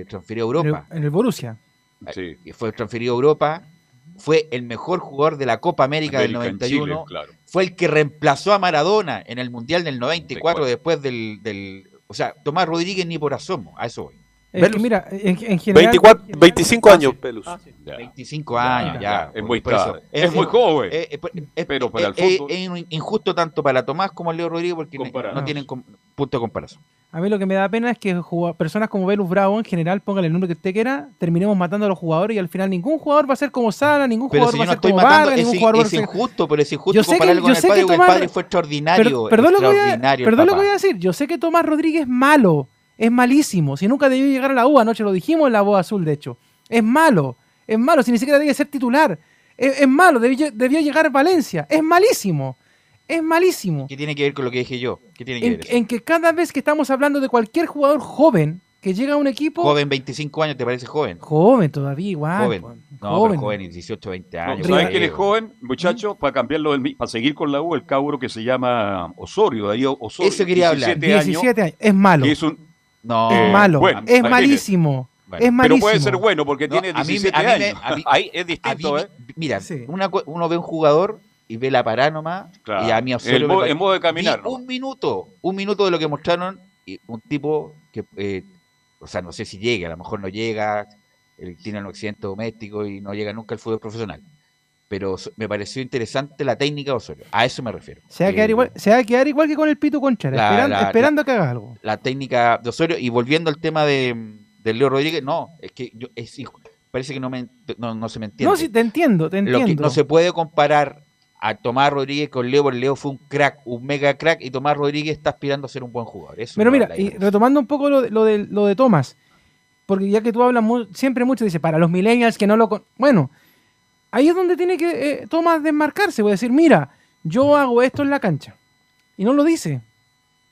eh, transferido a en el, Europa. en el Borussia. Y fue transferido a Europa. Fue el mejor jugador de la Copa América, del América en 91. Chile, claro. Fue el que reemplazó a Maradona en el Mundial del 94 después del, del... O sea, Tomás Rodríguez ni por asomo, a eso voy. Es que mira, en, en general. 24, 25 años, Pelus. 25 años, ya. Es muy tarde. Es muy joven. eh, eh, eh, Pero para el eh, fútbol- Es injusto tanto para Tomás como Leo Rodríguez porque no- tienen punto de comparación. A mí lo que me da pena es que personas como Velus Bravo, en general, póngale el nombre que usted quiera, terminemos matando a los jugadores y al final ningún jugador va a ser como Sala, ningún Pero jugador si va a ser como Vargas, ningún in- jugador va a es ser... injusto, pero es injusto Yo sé que- compararlo con yo el sé padre, que porque el Tomás- padre fue extraordinario. Per- perdón lo que voy a, extraordinario el perdón lo que papá. voy a decir. Yo sé que Tomás Rodríguez es malo. Es malísimo. Si nunca debió llegar a la U, anoche lo dijimos en la voz azul, de hecho. Es malo. Es malo. Si ni siquiera debe ser titular. Es, es malo. Debió, debió llegar a Valencia. Es malísimo. Es malísimo. ¿Qué tiene que ver con lo que dije yo? ¿Qué tiene que En, ver eso? en que cada vez que estamos hablando de cualquier jugador joven que llega a un equipo. Joven, 25 años, ¿te parece joven? Joven todavía, igual. joven. No, joven. pero joven, 18, 20 No, años. ¿Sabes por quién es joven, muchacho? Para cambiarlo, del para seguir con la U, el cabro que se llama Osorio, Darío Osorio. Eso quería hablar. 17 años. Es malo. que es un, No. Es malo. bueno, es malísimo. Bueno, es malísimo. Pero puede ser bueno porque No, tiene a mí me- 17 a mí años. a mí- Ahí es A mí distinto, ¿eh? Mira, Sí. una co- uno ve un jugador y ve la pará nomás, Claro. y a mí El el modo de caminar, ¿no? Un minuto, un minuto de lo que mostraron, y un tipo que, eh, o sea, no sé si llega, a lo mejor no llega, él tiene un accidente doméstico y no llega nunca al fútbol profesional. Pero me pareció interesante la técnica de Osorio, a eso me refiero. Se va, a quedar Eh, igual, se va a quedar igual que con el Pito Conchara, La- esperan- la- esperando a que haga algo. la técnica de Osorio. Y volviendo al tema de, de Leo Rodríguez, no, es que yo, es, parece que no, me, no, no se me entiende. No, sí, te entiendo, te Lo que entiendo. no se puede comparar a Tomás Rodríguez con Leo, porque Leo fue un crack, un mega crack, y Tomás Rodríguez está aspirando a ser un buen jugador. Eso Pero mira, y retomando un poco lo de, lo de, lo de Thomas, porque ya que tú hablas siempre mucho, dice, para los millennials que no lo... con-". Bueno, ahí es donde tiene que eh, Thomas desmarcarse, a decir, mira, yo hago esto en la cancha. Y no lo dice.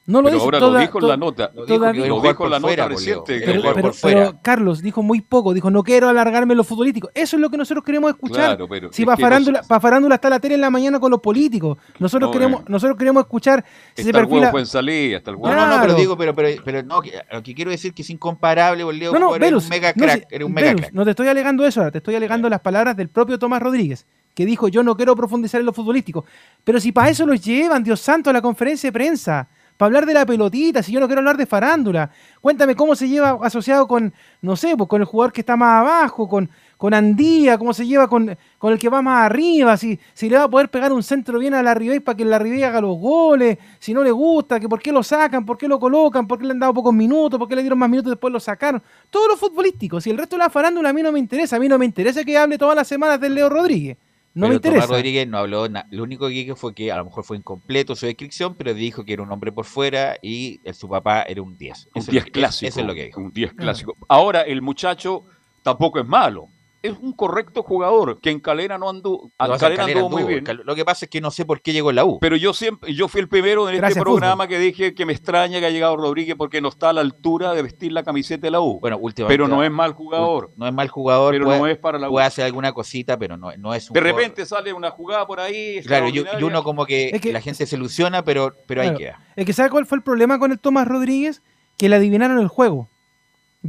No lo Pero dice. ahora toda- lo dijo en la nota. Lo dijo, todavía- lo dijo en la nota reciente. Pero, lo- pero- pero, Carlos dijo muy poco, dijo no quiero alargarme en lo futbolístico. Eso es lo que nosotros queremos escuchar. Claro, pero si es para farándula, pa' farándula está la tele en la mañana con los políticos. Nosotros No, queremos, eh. nosotros queremos escuchar si se Está el huevo perfila. fue en salida, hasta el huevo. No, no, no, pero digo, pero, pero, pero no, que- lo que quiero decir que es incomparable, Leo No, no, Juárez Velus, un mega no, crack, sí, era un mega Velus, crack. no te estoy alegando eso ahora, te estoy alegando las palabras del propio Tomás Rodríguez, que dijo yo no quiero profundizar en lo futbolístico. Pero si para eso los llevan, Dios santo, a la conferencia de prensa, para hablar de la pelotita, si yo no quiero hablar de farándula. Cuéntame cómo se lleva asociado con, no sé, pues con el jugador que está más abajo, con, con Andía, cómo se lleva con, con el que va más arriba, si, si le va a poder pegar un centro bien a la Ribey para que la Ribey haga los goles, si no le gusta, que por qué lo sacan, por qué lo colocan, por qué le han dado pocos minutos, por qué le dieron más minutos y después lo sacaron. Todo lo futbolístico, si el resto de la farándula a mí no me interesa, a mí no me interesa que hable todas las semanas del Leo Rodríguez. No pero me interesa. Tomás Rodríguez no habló, na- lo único que dijo fue que a lo mejor fue incompleto su descripción, pero dijo que era un hombre por fuera y el- su papá era un 10. Un Eso es 10 lo que- clásico. Eso es lo que dijo. Un 10 clásico. Ahora, el muchacho tampoco es malo. Es un correcto jugador que en Calera no anduvo, No, en Calera Calera anduvo muy bien. Lo que pasa es que no sé por qué llegó en la U. Pero yo siempre, yo fui el primero en este programa que dije que me extraña que haya llegado Rodríguez porque no está a la altura de vestir la camiseta de la U. Bueno, últimamente. Pero no es mal jugador. No es mal jugador. Pero puede, no es para la U. Puede hacer alguna cosita, pero no, no es un De jugador- repente sale una jugada por ahí. Claro, y, uno como que, Es que- la gente se ilusiona, pero, pero ahí queda. Es que ¿sabe cuál fue el problema con el Tomás Rodríguez? Que le adivinaron el juego.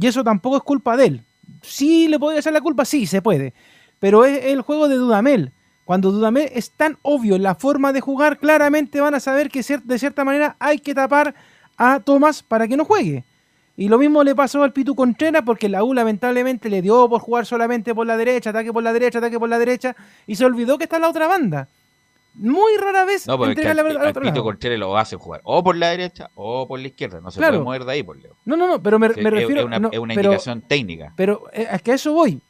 Y eso tampoco es culpa de él. Sí le podría echar la culpa, sí, se puede. Pero es el juego de Dudamel. Cuando Dudamel es tan obvio la forma de jugar, claramente van a saber que de cierta manera hay que tapar a Tomás para que no juegue. Y lo mismo le pasó al Pitu Contreras porque la U lamentablemente le dio por jugar solamente por la derecha, ataque por la derecha, ataque por la derecha, y se olvidó que está la otra banda. Muy rara vez No, entrega la pelota al al otro Pito. Contreras lo hace jugar o por la derecha o por la izquierda. No se Claro. puede mover de ahí, por Leo. No, no, no, pero me, me refiero. Es una, no, es una pero- indicación técnica. Pero eh, es que a eso voy.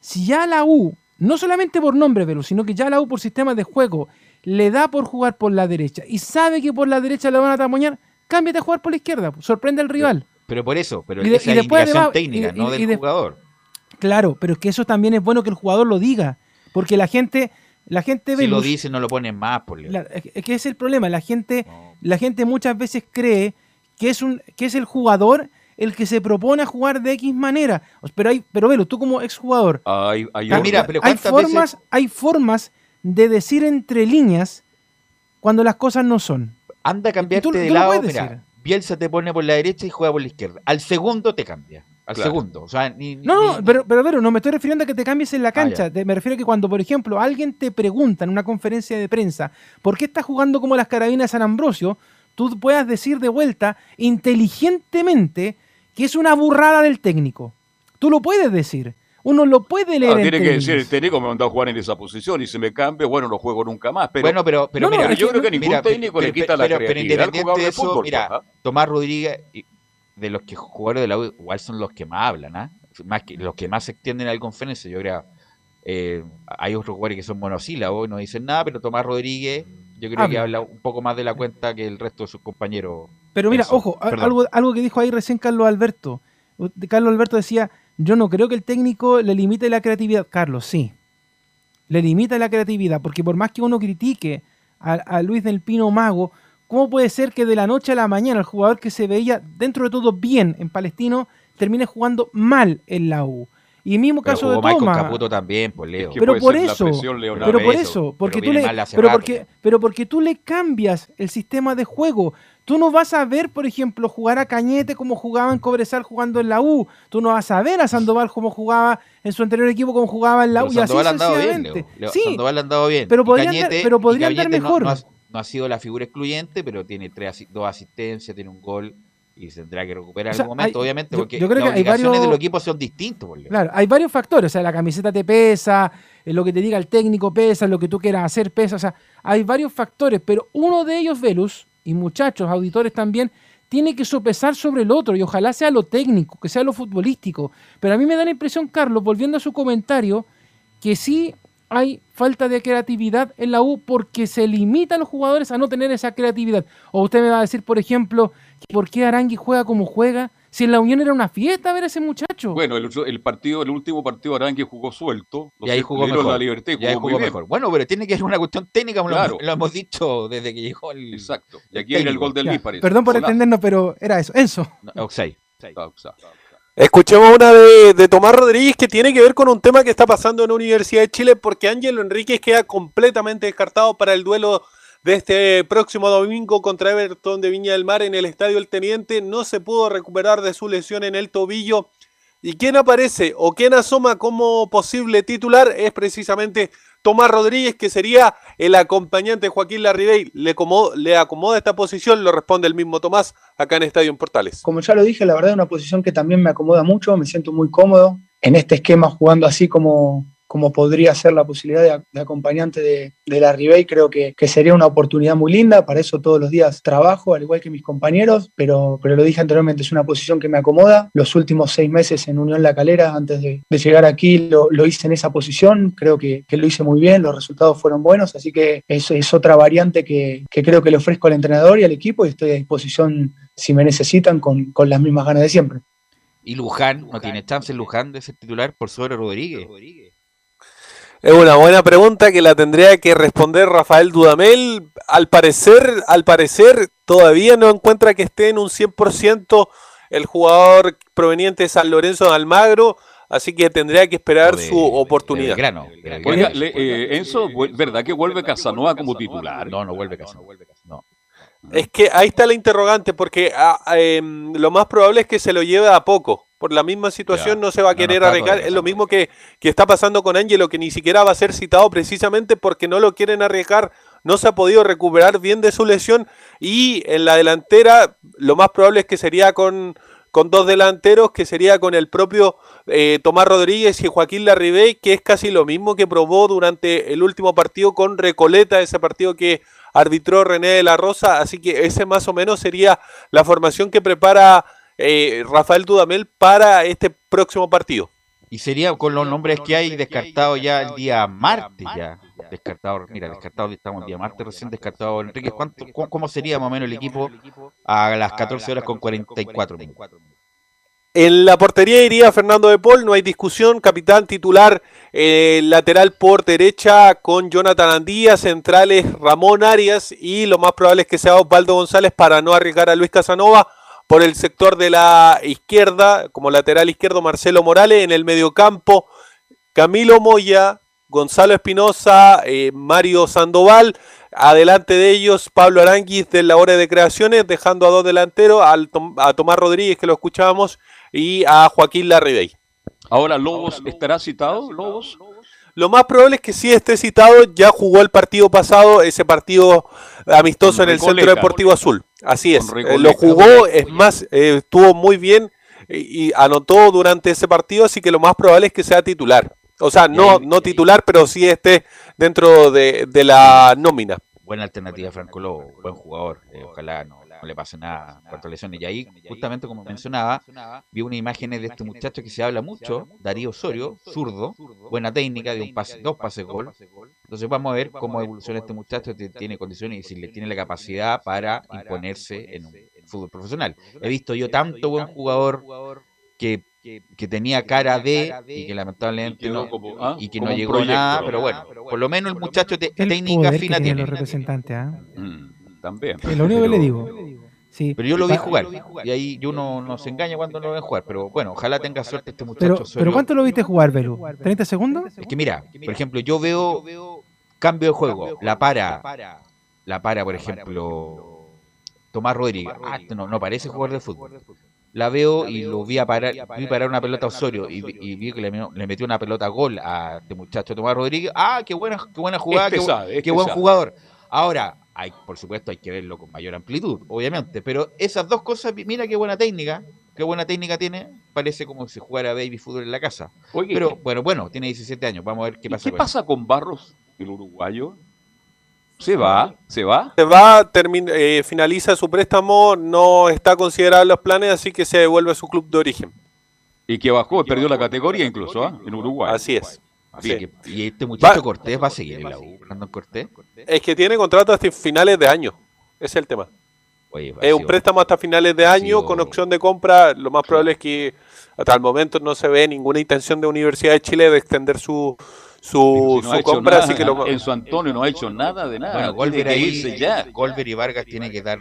Si ya la U, no solamente por nombre, Velu, sino que ya la U por sistema de juego le da por jugar por la derecha y sabe que por la derecha le van a tamoñar, cámbiate a jugar por la izquierda, pues, sorprende al rival. Pero por eso, pero de- esa es después indicación además- técnica, y- no y- del y de- jugador. Claro, pero es que eso también es bueno que el jugador lo diga, porque la gente, la gente Si lo Velus- dice, no lo ponen más, por Leo. la- es que- es el problema, la gente, la gente muchas veces cree que es un, que es el jugador el que se propone a jugar de X manera. Pero hay, pero Velo, tú como exjugador, Hay, hay Ca- orden. hay formas, hay formas de decir entre líneas cuando las cosas no son. Anda a cambiarte tú- de tú lado, mira. Bielsa te pone por la derecha y juega por la izquierda. Al segundo te cambia. Al Claro. segundo. O sea, ni, ni- No, no, ni- pero, pero, pero no me estoy refiriendo a que te cambies en la cancha. Ah. Te- me refiero a que cuando, por ejemplo, alguien te pregunta en una conferencia de prensa por qué estás jugando como las carabinas de San Ambrosio, tú puedas decir de vuelta inteligentemente que es una burrada del técnico. Tú lo puedes decir. Uno lo puede leer Ah, tiene que decir, el técnico me mandó a jugar en esa posición y si me cambia, bueno, no juego nunca más. Pero, bueno, pero, pero No, no, mira, yo creo que ningún mira, técnico le pero- quita la pero- pero creatividad al independiente jugador de eso, fútbol, mira, ¿ah? Tomás Rodríguez, y- de los que jugadores de la U, igual son los que más hablan, ¿ah? Más que, los que más se extienden a la conferencia, yo creo. Eh, hay otros jugadores que son monosílabos y no dicen nada, pero Tomás Rodríguez, yo creo que Habla. un poco más de la cuenta que el resto de sus compañeros. Pero mira, Eso, ojo, perdón. algo, algo que dijo ahí recién Carlos Alberto. Carlos Alberto decía, yo no creo que el técnico le limite la creatividad. Carlos, sí. Le limita la creatividad, porque por más que uno critique a, a Luis del Pino Mago, ¿cómo puede ser que de la noche a la mañana el jugador que se veía dentro de todo bien en Palestino termine jugando mal en la U? Y el mismo Pero caso jugó de Toma. Caputo también, pues Leo. Pero por eso, pero por eso, porque tú le, pero porque, pero porque tú le cambias el sistema de juego. Tú no vas a ver, por ejemplo, jugar a Cañete como jugaba en Cobresal jugando en la U. Tú no vas a ver a Sandoval como jugaba en su anterior equipo, como jugaba en la U. Pero y así Sandoval ha andado bien. Leo. Leo, Sí, Sandoval ha andado bien. pero podrían dar- Cañete- pero podrían dar no- mejor. No, no ha sido la figura excluyente, pero tiene tres, dos asistencias, tiene un gol y se tendrá que recuperar O sea, en algún momento, hay- obviamente, porque yo creo las que hay obligaciones varios- de los equipos son distintos. por. Claro, hay varios factores. O sea, la camiseta te pesa, eh, lo que te diga el técnico pesa, lo que tú quieras hacer pesa. O sea, hay varios factores, pero uno de ellos, Velus, y muchachos, auditores también, tiene que sopesar sobre el otro y ojalá sea lo técnico, que sea lo futbolístico. Pero a mí me da la impresión, Carlos, volviendo a su comentario, que sí hay falta de creatividad en la U porque se limita a los jugadores a no tener esa creatividad. O usted me va a decir, por ejemplo, ¿por qué Arangui juega como juega? Si en la Unión era una fiesta ver a ese muchacho. Bueno, el, el partido, el último partido Arangui jugó suelto. Y ahí jugó mejor. La libertad, y Y ahí jugó mejor. Bueno, pero tiene que ser una cuestión técnica, lo- Claro. lo, hemos dicho desde que llegó el. Exacto. Y aquí viene el gol del parece. Perdón por Hola. entendernos, pero era eso. Enzo. Oxide. Escuchemos una de, de Tomás Rodríguez que tiene que ver con un tema que está pasando en la Universidad de Chile porque Ángelo Enríquez queda completamente descartado para el duelo de este próximo domingo contra Everton de Viña del Mar en el Estadio El Teniente. No se pudo recuperar de su lesión en el tobillo. ¿Y quién aparece o quién asoma como posible titular? Es precisamente Tomás Rodríguez, que sería el acompañante de Joaquín Larribey. ¿Le, ¿Le acomoda esta posición? Lo responde el mismo Tomás acá en Estadio en Portales. Como ya lo dije, la verdad es una posición que también me acomoda mucho, me siento muy cómodo en este esquema jugando así como, como podría ser la posibilidad de, de acompañante de, de la Ribey, creo que, que sería una oportunidad muy linda, para eso todos los días trabajo, al igual que mis compañeros, pero, pero lo dije anteriormente, es una posición que me acomoda. Los últimos seis meses en Unión La Calera, antes de, de llegar aquí, lo, lo hice en esa posición, creo que, que lo hice muy bien, los resultados fueron buenos, así que es, es otra variante que, que creo que le ofrezco al entrenador y al equipo y estoy a disposición si me necesitan con, con las mismas ganas de siempre. Y Luján, no tiene chance Luján de ser titular por sobre Rodríguez. Es una buena pregunta que la tendría que responder Rafael Dudamel. Al parecer, al parecer todavía no encuentra que esté en un 100% el jugador proveniente de San Lorenzo de Almagro, así que tendría que esperar su oportunidad. Oiga, le- eh, Enzo, ¿verdad que vuelve Casanova como titular? No, no vuelve Casanova. No. Es que ahí está la interrogante, porque ah, em, lo más probable es que se lo lleve a poco. Por la misma situación no se va a no querer arriesgar. todavía Es lo mismo que, que está pasando con Ángelo, que ni siquiera va a ser citado precisamente porque no lo quieren arriesgar. No se ha podido recuperar bien de su lesión. Y en la delantera, lo más probable es que sería con, con dos delanteros, que sería con el propio eh, Tomás Rodríguez y Joaquín Larribey, que es casi lo mismo que probó durante el último partido con Recoleta, ese partido que arbitró René de la Rosa, así que ese más o menos sería la formación que prepara eh, Rafael Dudamel para este próximo partido. Y sería con los nombres que hay descartado ya el día martes ya. Descartado, mira, descartado, estamos el día martes recién descartado. Enrique, ¿cuánto, cu- ¿cómo sería más o menos el equipo a las 14 horas con 44 minutos? En la portería iría Fernando de Paul, no hay discusión, capitán titular, eh, lateral por derecha con Jonathan Andía, centrales Ramón Arias y lo más probable es que sea Osvaldo González para no arriesgar a Luis Casanova. Por el sector de la izquierda, como lateral izquierdo Marcelo Morales, en el mediocampo Camilo Moya, Gonzalo Espinosa, eh, Mario Sandoval, adelante de ellos Pablo Aranguis de la hora de creaciones, dejando a dos delanteros, al Tom- a Tomás Rodríguez que lo escuchábamos y a Joaquín Larribey. Ahora, ¿Lobos estará citado? ¿Lobos? Lo más probable es que sí esté citado, ya jugó el partido pasado, ese partido amistoso Con en el Centro. Deportivo Azul. Así es, eh, lo jugó, es más, eh, estuvo muy bien y, y anotó durante ese partido, así que lo más probable es que sea titular. O sea, no, no titular, pero sí esté dentro de, de la nómina. Buena alternativa, Franco Lobo, buen jugador. eh, ojalá no, no le pase nada en cuanto a lesiones. Y ahí, justamente como mencionaba, vi unas imágenes de este muchacho que se habla mucho, Darío Osorio, zurdo, buena técnica, de un pase, dos pases gol. Entonces vamos a ver cómo evoluciona este muchacho, si tiene condiciones y si le tiene la capacidad para imponerse en un fútbol profesional. He visto yo tanto buen jugador que, que tenía cara de y que lamentablemente quedó no, como- ah, y que no llegó proyecto. nada, pero bueno, por lo menos el muchacho te- El técnica poder fina tiene. los representantes, ¿ah? Mm, también. Es lo único que le digo. Sí. Pero yo lo vi jugar. Y ahí yo uno no se engaña cuando lo ve jugar. Pero bueno, ojalá tenga suerte este muchacho. Pero, pero ¿cuánto lo viste jugar, Belu? ¿30 segundos? Es que mira, por ejemplo, yo veo cambio de juego. La para. La para, por ejemplo, Tomás Rodríguez. Ah, este no, no parece jugador de fútbol. La veo y lo vi a parar, vi parar una pelota a Osorio y, vi- y vi que le, le metió una pelota gol a este muchacho Tomás Rodríguez. Ah, qué buena, qué buena jugada, Este qué, bu- sabe, este qué buen sabe. jugador. Ahora, hay, por supuesto, hay que verlo con mayor amplitud, obviamente. Pero esas dos cosas, mira qué buena técnica, qué buena técnica tiene. Parece como si jugara baby fútbol en la casa. Oye, pero bueno, bueno, tiene 17 años. Vamos a ver qué ¿Y pasa qué con pasa con Barros, el uruguayo? Se va, se va. Se va, termina, eh, finaliza su préstamo, no está considerado en los planes, así que se devuelve a su club de origen. Y que bajó, perdió la categoría incluso, ¿ah? En Uruguay. Así es. Bien, Sí. que- Y este muchacho Va- Cortés va a seguir en la U, Brandon Cortés. Es que tiene contrato hasta finales de año. Ese es el tema. Oye, Es un préstamo hasta finales de año con opción de compra. Lo más probable es que hasta el momento no se ve ninguna intención de Universidad de Chile de extender su, su, Si no ha su hecho compra. nada, así que lo, en su Antonio no ha hecho nada de nada. Bueno, Golver ahí, irse ya. Golver y Vargas tiene que dar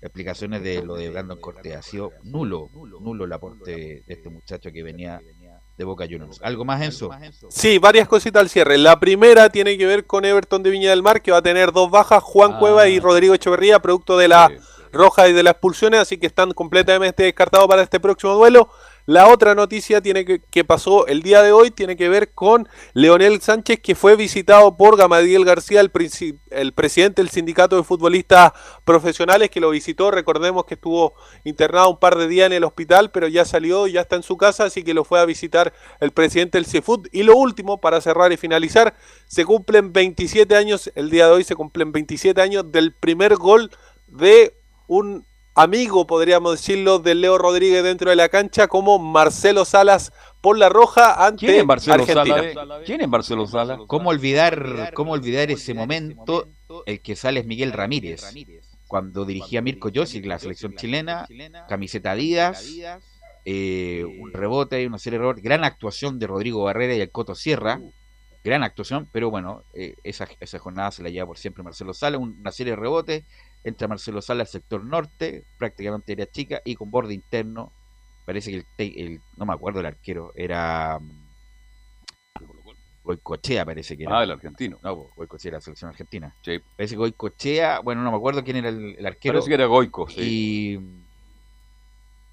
explicaciones de lo de Brandon Cortés. Ha sido nulo, nulo el aporte de este muchacho que venía de Boca Juniors. ¿Algo más, Enzo? Sí, varias cositas al cierre. La primera tiene que ver con Everton de Viña del Mar, que va a tener dos bajas, Juan Ah. Cueva y Rodrigo Echeverría, producto de la roja y de las expulsiones, así que están completamente descartados para este próximo duelo. La otra noticia tiene que, que pasó el día de hoy tiene que ver con Leonel Sánchez, que fue visitado por Gamadiel García, el, el presidente del sindicato de futbolistas profesionales, que lo visitó. Recordemos que estuvo internado un par de días en el hospital, pero ya salió, ya está en su casa, así que lo fue a visitar el presidente del CIFUT. Y lo último, para cerrar y finalizar, se cumplen 27 años, el día de hoy se cumplen 27 años del primer gol de un amigo, podríamos decirlo, de Leo Rodríguez dentro de la cancha, como Marcelo Salas por la roja ante ¿Quién es Marcelo Argentina. Sala? ¿Quién es Marcelo Sala? ¿Cómo olvidar, cómo olvidar ese momento? El que sale es Miguel Ramírez, cuando dirigía Mirko Josic, la selección chilena, camiseta Adidas, eh, un rebote y una serie de rebotes, gran actuación de Rodrigo Barrera y el Coto Sierra, gran actuación, pero bueno, eh, esa, esa jornada se la lleva por siempre Marcelo Sala, un- una serie de rebotes, entra Marcelo Sala al sector norte, prácticamente era chica, y con borde interno, parece que el, no me acuerdo el arquero, era mm, Goicochea parece que era. Ah, el argentino. No, pues, Goicochea era la selección argentina. Sí. Parece que Goicochea, bueno, no me acuerdo quién era el, el arquero. Parece que era Goico, sí.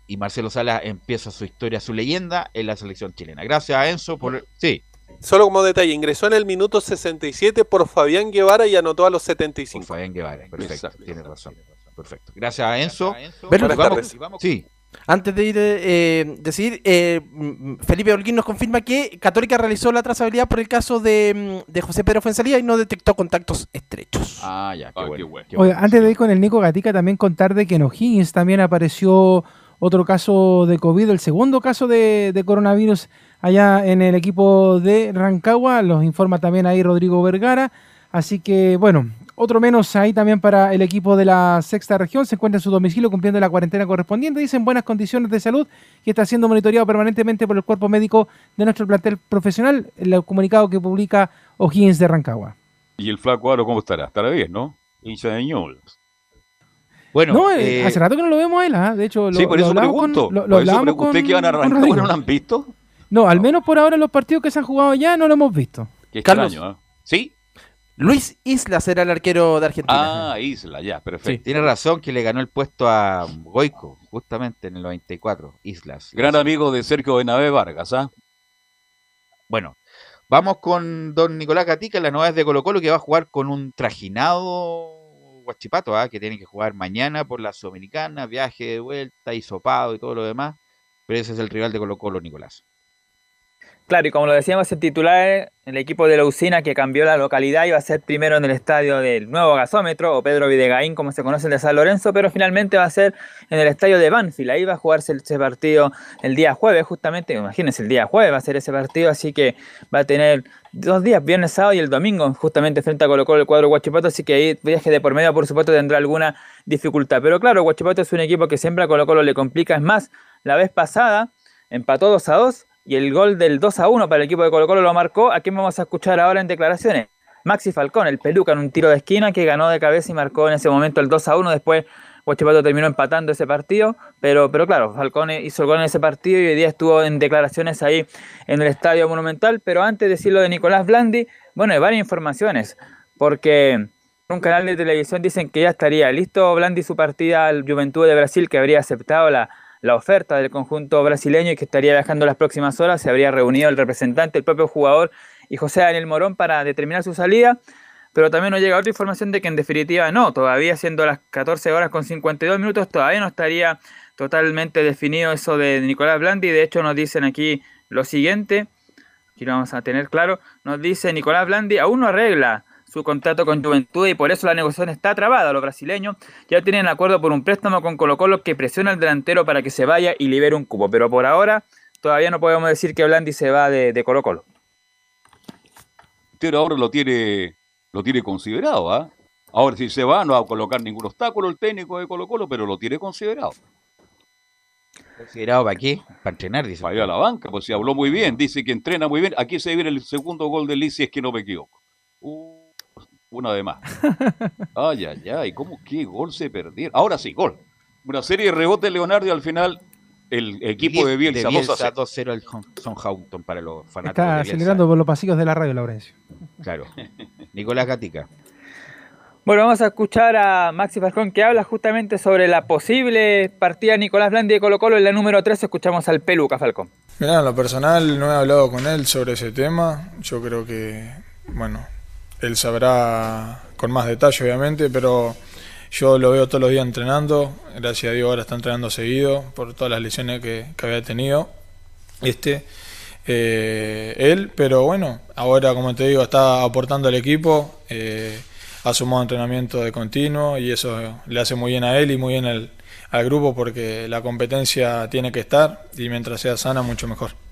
Y, y Marcelo Sala empieza su historia, su leyenda en la selección chilena. Gracias a Enzo por... Sí. Solo como detalle, ingresó en el minuto 67 por Fabián Guevara y anotó a los 75. Fabián Guevara, perfecto, tiene razón. Perfecto. Gracias a Enzo. Buenas vamos- Sí. Antes de ir, eh, decir, eh, Felipe Holguín nos confirma que Católica realizó la trazabilidad por el caso de, mm, de José Pedro Fuenzalía y no detectó contactos estrechos. Ah, ya, qué bueno. qué Oiga, antes de ir con el Nico Gatica, también contar de que en O'Higgins también apareció otro caso de COVID, el segundo caso de, de coronavirus allá en el equipo de Rancagua, los informa también ahí Rodrigo Vergara, así que bueno, otro menos ahí también para el equipo de la sexta región, se encuentra en su domicilio cumpliendo la cuarentena correspondiente, dice en buenas condiciones de salud y está siendo monitoreado permanentemente por el cuerpo médico de nuestro plantel profesional, el comunicado que publica O'Higgins de Rancagua. ¿Y el flaco Aro cómo estará? Estará bien, ¿no? Hincha de Ñubles. Bueno, no, eh, eh, hace rato que no lo vemos a él, ¿ah? de hecho, lo, sí, por lo eso hablamos con- pregunto. lo- lo por eso pregunté con- que van a con arrancar. Rodrigo. ¿No lo han visto? No, al menos por ahora los partidos que se han jugado ya no lo hemos visto. Qué Carlos. extraño, ¿eh? ¿Sí? Luis Islas era el arquero de Argentina. Ah, Isla, ya, perfecto. Tiene razón que le ganó el puesto a Goico, justamente en el 94, Islas. Gran amigo de Sergio Benavé Vargas, ¿ah? Bueno, vamos con don Nicolás Gatica, las novedades de Colo Colo, que va a jugar con un trajinado Guachipato, ¿ah? que tiene que jugar mañana por la Sudamericana, viaje de vuelta, hisopado y todo lo demás. Pero ese es el rival de Colo Colo, Nicolás. Claro, y como lo decíamos, el titular, el equipo de la usina que cambió la localidad iba a ser primero en el estadio del nuevo gasómetro, o Pedro Videgaín, como se conoce el de San Lorenzo, pero finalmente va a ser en el estadio de Banfield. Ahí va a jugarse ese partido el día jueves, justamente, imagínense, el día jueves va a ser ese partido, así que va a tener dos días, viernes, sábado y el domingo, justamente frente a Colo Colo el cuadro Guachipato, así que ahí viaje de por medio, por supuesto, tendrá alguna dificultad. Pero claro, Guachipato es un equipo que siempre a Colo Colo le complica, es más, la vez pasada empató 2 a 2 y el gol del 2 a 1 para el equipo de Colo Colo lo marcó. ¿A quién vamos a escuchar ahora en declaraciones? Maxi Falcón, el peluca en un tiro de esquina que ganó de cabeza y marcó en ese momento el 2 a 1. Después Huachipato terminó empatando ese partido, pero, pero claro, Falcón hizo el gol en ese partido y hoy día estuvo en declaraciones ahí en el Estadio Monumental. Pero antes de decirlo de Nicolás Blandi, bueno, hay varias informaciones, porque un canal de televisión dicen que ya estaría listo Blandi su partida al Juventud de Brasil, que habría aceptado la, la oferta del conjunto brasileño y que estaría viajando las próximas horas. Se habría reunido el representante, el propio jugador y José Daniel Morón para determinar su salida. Pero también nos llega otra información de que en definitiva no, todavía siendo las 14 horas con 52 minutos, todavía no estaría totalmente definido eso de Nicolás Blandi. De hecho nos dicen aquí lo siguiente, aquí lo vamos a tener claro, nos dice Nicolás Blandi aún no arregla su contrato con Juventud y por eso la negociación está trabada. Los brasileños ya tienen acuerdo por un préstamo con Colo Colo que presiona al delantero para que se vaya y libere un cupo. Pero por ahora todavía no podemos decir que Blandi se va de, de Colo Colo. Usted ahora lo tiene, lo tiene considerado, ¿ah? Ahora si se va no va a colocar ningún obstáculo el técnico de Colo Colo, pero lo tiene considerado. ¿Considerado para qué? Para entrenar, dice. Para ir a la banca, pues si habló muy bien, dice que entrena muy bien. Aquí se viene el segundo gol de Liz, si es que no me equivoco. Uh, una de más. Ay, ay, ay, ¿cómo qué gol se perdieron? Ahora sí, gol. Una serie de rebotes Leonardo y al final el equipo de Bielsa, 2 a 0. 2-0 al Southampton para los fanáticos Está de Bielsa. acelerando por los pasillos de la radio, Laurencio. Claro. Nicolás Gatica. Bueno, vamos a escuchar a Maxi Falcón que habla justamente sobre la posible partida Nicolás Blandi de Colo Colo en la número 3. Escuchamos al Peluca Falcón. Mirá, en lo personal no he hablado con él sobre ese tema. Yo creo que, bueno, él sabrá con más detalle, obviamente, pero yo lo veo todos los días entrenando. Gracias a Dios ahora está entrenando seguido por todas las lesiones que, había tenido. Este, eh, él, pero bueno, ahora como te digo, está aportando al equipo. eh, ha sumado entrenamiento de continuo y eso le hace muy bien a él y muy bien al, al grupo porque la competencia tiene que estar y mientras sea sana mucho mejor.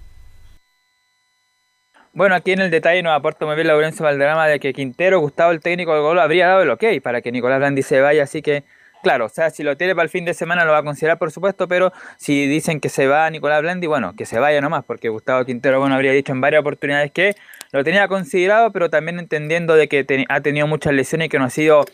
Bueno, aquí en el detalle nos aporta muy bien Laurencio Valderrama de que Quintero, Gustavo, el técnico del gol, habría dado el ok para que Nicolás Blandi se vaya, así que, claro, o sea, si lo tiene para el fin de semana lo va a considerar, por supuesto, pero si dicen que se va Nicolás Blandi, bueno, que se vaya nomás, porque Gustavo Quintero, bueno, habría dicho en varias oportunidades que lo tenía considerado, pero también entendiendo de que ha tenido muchas lesiones y que no ha sido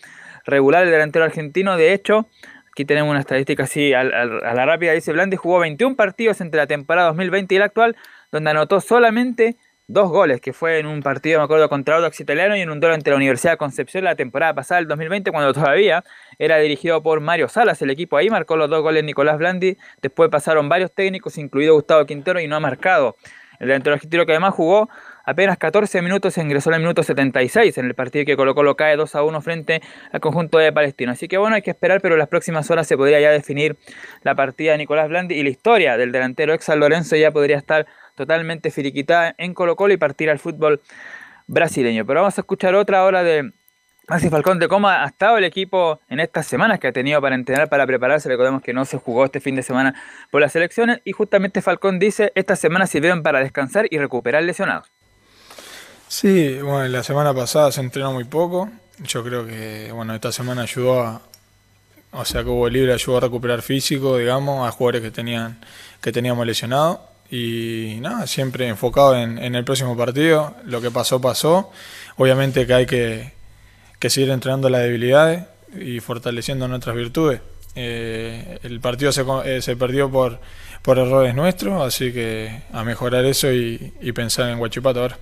regular el delantero argentino, de hecho... Aquí tenemos una estadística así al- a la rápida. Dice Blandi jugó 21 partidos entre la temporada 2020 y la actual, donde anotó solamente dos goles, que fue en un partido, me acuerdo, contra Audax Italiano y en un duelo entre la Universidad de Concepción la temporada pasada, el 2020, cuando todavía era dirigido por Mario Salas. El equipo ahí marcó los dos goles Nicolás Blandi. Después pasaron varios técnicos, incluido Gustavo Quintero, y no ha marcado. El delantero argentino que además jugó apenas 14 minutos, ingresó en el minuto 76 en el partido que Colo Colo cae 2 a 1 frente al conjunto de Palestino. Así que bueno, hay que esperar, pero en las próximas horas se podría ya definir la partida de Nicolás Blandi y la historia del delantero ex Lorenzo ya podría estar totalmente finiquitada en Colo Colo y partir al fútbol brasileño. Pero vamos a escuchar otra hora de Maxi Falcón de cómo ha estado el equipo en estas semanas que ha tenido para entrenar, para prepararse. Recordemos que no se jugó este fin de semana por las elecciones y justamente Falcón dice, estas semanas sirvieron para descansar y recuperar lesionados. Sí, bueno, la semana pasada se entrenó muy poco. Yo creo que, bueno, esta semana ayudó a, o sea, que hubo libre ayudó a recuperar físico, digamos, a jugadores que tenían, que teníamos lesionados. Y nada, siempre enfocado en, en el próximo partido. Lo que pasó, pasó. Obviamente que hay que, que seguir entrenando las debilidades y fortaleciendo nuestras virtudes. Eh, el partido se, eh, se perdió por, por errores nuestros, así que a mejorar eso y, y pensar en Guachipato ahora.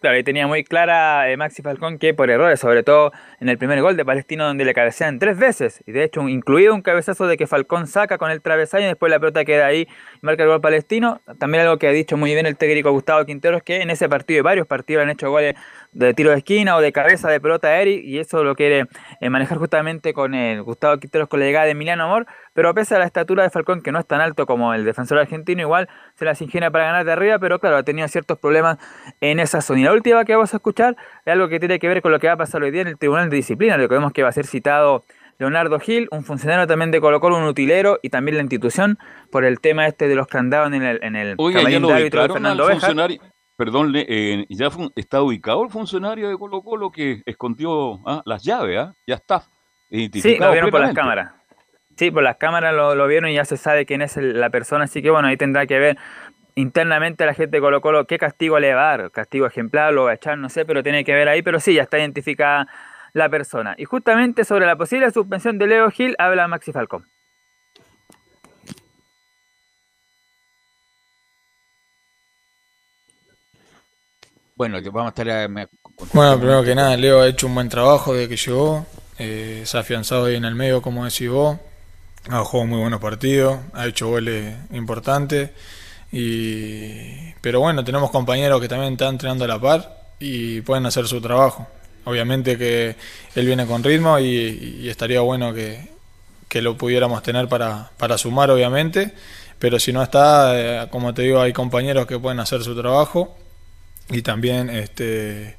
Claro, y tenía muy clara eh, Maxi Falcón que por errores, sobre todo en el primer gol de Palestino donde le cabecean tres veces, y de hecho incluido un cabezazo de que Falcón saca con el travesaño y después la pelota queda ahí marca el gol palestino. También algo que ha dicho muy bien el técnico Gustavo Quintero es que en ese partido y varios partidos han hecho goles de tiro de esquina o de cabeza de pelota aérea y eso lo quiere eh, manejar justamente con el Gustavo Quinteros con la llegada de Emiliano Amor, pero pese a la estatura de Falcón que no es tan alto como el defensor argentino, igual se las ingenia para ganar de arriba, pero claro, ha tenido ciertos problemas en esa zona. Y la última que vamos a escuchar es algo que tiene que ver con lo que va a pasar hoy día en el Tribunal de Disciplina, recordemos que va a ser citado Leonardo Gil, un funcionario también de Colo Colo, un utilero y también la institución por el tema este de los candados en el, en el Oiga, ya camarín lo de árbitro de ubicaron al Fernando funcionario. Perdón, eh, ya está ubicado el funcionario de Colo Colo que escondió ah, las llaves, ¿ah? Ya está identificado. Sí, lo vieron por las cámaras. Sí, por las cámaras lo, lo vieron y ya se sabe quién es el- la persona, así que bueno, ahí tendrá que ver internamente la gente de Colo Colo qué castigo le va a dar, castigo ejemplar, lo va a echar, no sé, pero tiene que ver ahí, pero sí, ya está identificada la persona. Y justamente sobre la posible suspensión de Leo Gil habla Maxi Falcón. Bueno, vamos a estar. eh, me- Bueno, primero que nada, Leo ha hecho un buen trabajo desde que llegó. eh, se ha afianzado ahí en el medio, como decís vos. Ha jugado muy buenos partidos, ha hecho goles importantes. Y... Pero bueno, tenemos compañeros que también están entrenando a la par y pueden hacer su trabajo. Obviamente que él viene con ritmo y, y estaría bueno que, que lo pudiéramos tener para, para sumar, obviamente. Pero si no está, eh, como te digo, hay compañeros que pueden hacer su trabajo y también este,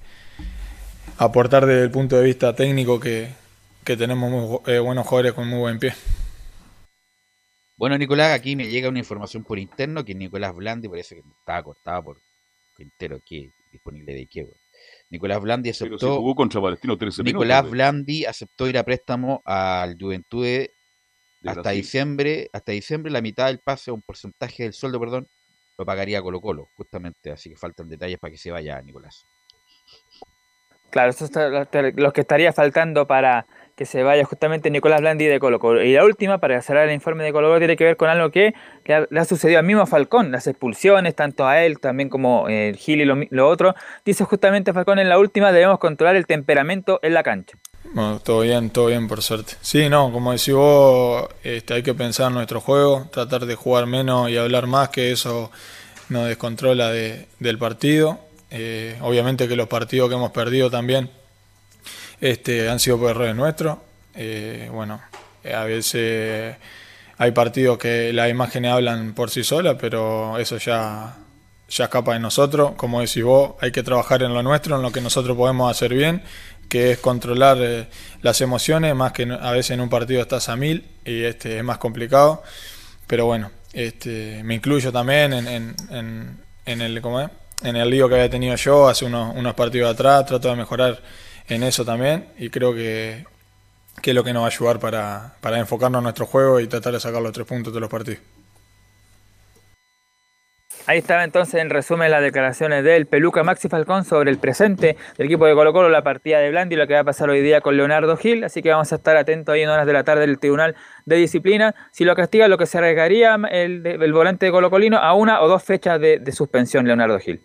aportar desde el punto de vista técnico que, que tenemos muy eh, buenos jugadores con muy buen pie. Bueno, Nicolás, aquí me llega una información por interno que Nicolás Blandi parece que estaba cortado por Quintero aquí, disponible de qué, Nicolás Blandi Pero aceptó. si jugó contra Palestino 13 Nicolás minutos. Blandi aceptó ir a préstamo al Juventude De hasta Brasil. diciembre, hasta diciembre la mitad del pase, un porcentaje del sueldo, perdón, pagaría Colo Colo, justamente, así que faltan detalles para que se vaya Nicolás. Claro, eso es lo que estaría faltando para que se vaya justamente Nicolás Blandi de Colo Colo. Y la última, para cerrar el informe de Colo Colo, tiene que ver con algo que le ha, le ha sucedido al mismo Falcón, las expulsiones, tanto a él también como eh, Gil y lo otro. Dice justamente Falcón en la última, debemos controlar el temperamento en la cancha. Bueno, todo bien, todo bien por suerte. Sí, no, como decís vos, este, hay que pensar en nuestro juego, tratar de jugar menos y hablar más, que eso nos descontrola de- del partido. Eh, obviamente que los partidos que hemos perdido también este, han sido por errores nuestros. Eh, bueno, a veces hay partidos que las imágenes hablan por sí solas, pero eso ya, ya escapa de nosotros. Como decís vos, hay que trabajar en lo nuestro, en lo que nosotros podemos hacer bien, que es controlar eh, las emociones, más que a veces en un partido estás a mil y este es más complicado. Pero bueno, este, me incluyo también en, en, en, en el, ¿cómo es? en el lío que había tenido yo hace unos, unos partidos atrás, trato de mejorar en eso también y creo que, que es lo que nos va a ayudar para, para enfocarnos en nuestro juego y tratar de sacar los tres puntos de los partidos. Ahí estaba entonces en resumen las declaraciones del Peluca Maxi Falcón sobre el presente del equipo de Colo Colo, la partida de Blandi y lo que va a pasar hoy día con Leonardo Gil. Así que vamos a estar atentos ahí en horas de la tarde del Tribunal de Disciplina. Si lo castiga, lo que se arriesgaría el, el volante de Colo Colino a una o dos fechas de, de suspensión, Leonardo Gil.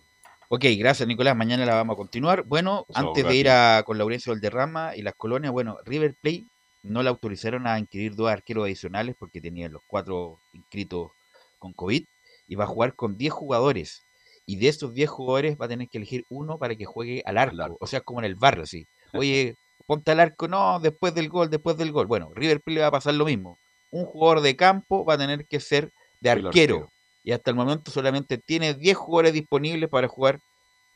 Ok, gracias Nicolás, mañana la vamos a continuar. Bueno, antes de ir a, con Laurencio Valderrama y las colonias, bueno, River Plate no le autorizaron a inscribir dos arqueros adicionales porque tenían los cuatro inscritos con COVID y va a jugar con 10 jugadores. Y de esos 10 jugadores va a tener que elegir uno para que juegue al arco. O sea, como en el barrio, así. Oye, ponte al arco, no, después del gol, después del gol. Bueno, River Plate le va a pasar lo mismo. Un jugador de campo va a tener que ser de arquero. Y hasta el momento solamente tiene 10 jugadores disponibles para jugar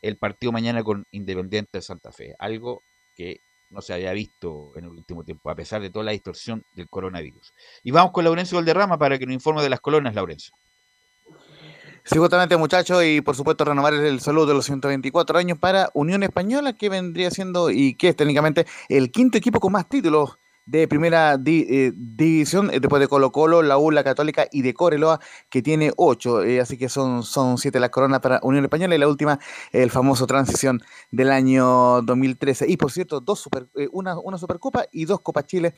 el partido mañana con Independiente de Santa Fe. Algo que no se había visto en el último tiempo, a pesar de toda la distorsión del coronavirus. Y vamos con Laurencio Valderrama para que nos informe de las colonias, Laurencio. Sí, justamente, muchachos, y por supuesto renovar el saludo de los 124 años para Unión Española, que vendría siendo y que es técnicamente el quinto equipo con más títulos de primera eh, división, eh, después de Colo Colo, la U, la Católica y de Coreloa, que tiene ocho, eh, así que son, son siete las coronas para Unión Española y la última, el famoso transición del año 2013. Y por cierto, dos super, una, una Supercopa y dos Copas Chile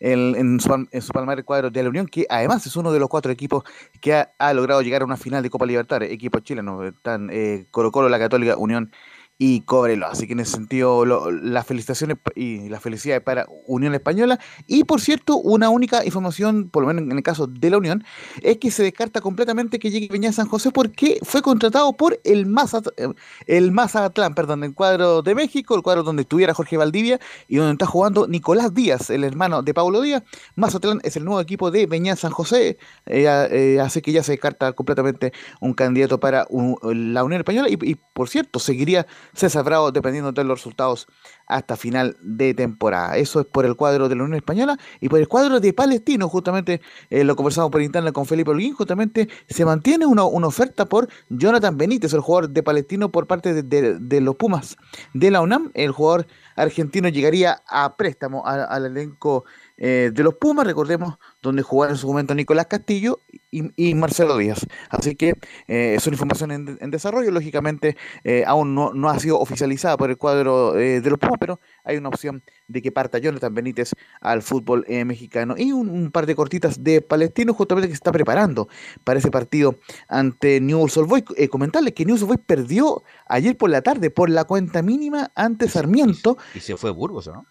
en, en su, en su palmarés cuadro de la Unión, que además es uno de los cuatro equipos que ha, logrado llegar a una final de Copa Libertadores, equipos chilenos, están Colo Colo, la Católica, Unión y Cobreloa. Así que en ese sentido, las felicitaciones y las felicidades para Unión Española. Y por cierto, una única información, por lo menos en el caso de la Unión, es que se descarta completamente que llegue Peña San José porque fue contratado por el Mazat- eh, el Mazatlán, perdón, el cuadro de México, el cuadro donde estuviera Jorge Valdivia y donde está jugando Nicolás Díaz, el hermano de Paulo Díaz. Mazatlán es el nuevo equipo de Peña San José, eh, eh, así que ya se descarta completamente un candidato para la Unión Española. Y, y, por cierto, seguiría César Bravo dependiendo de los resultados hasta final de temporada. Eso es por el cuadro de la Unión Española y por el cuadro de Palestino, justamente eh, lo conversamos por internet con Felipe Holguín, justamente se mantiene una, una oferta por Jonathan Benítez, el jugador de Palestino por parte de, los Pumas de la UNAM. El jugador argentino llegaría a préstamo al elenco eh, de los Pumas, recordemos, donde jugaron en su momento Nicolás Castillo y, y Marcelo Díaz. Así que eh, es una información en, en desarrollo, lógicamente eh, aún no, no ha sido oficializada por el cuadro eh, de los Pumas, pero hay una opción de que parta Jonathan Benítez al fútbol mexicano. Y un, un par de cortitas de Palestino, justamente que se está preparando para ese partido ante Newell's Old Boys. Comentarles que Newell's Old Boys perdió ayer por la tarde por la cuenta mínima ante Sarmiento. Y se fue Burgos, ¿o ¿no?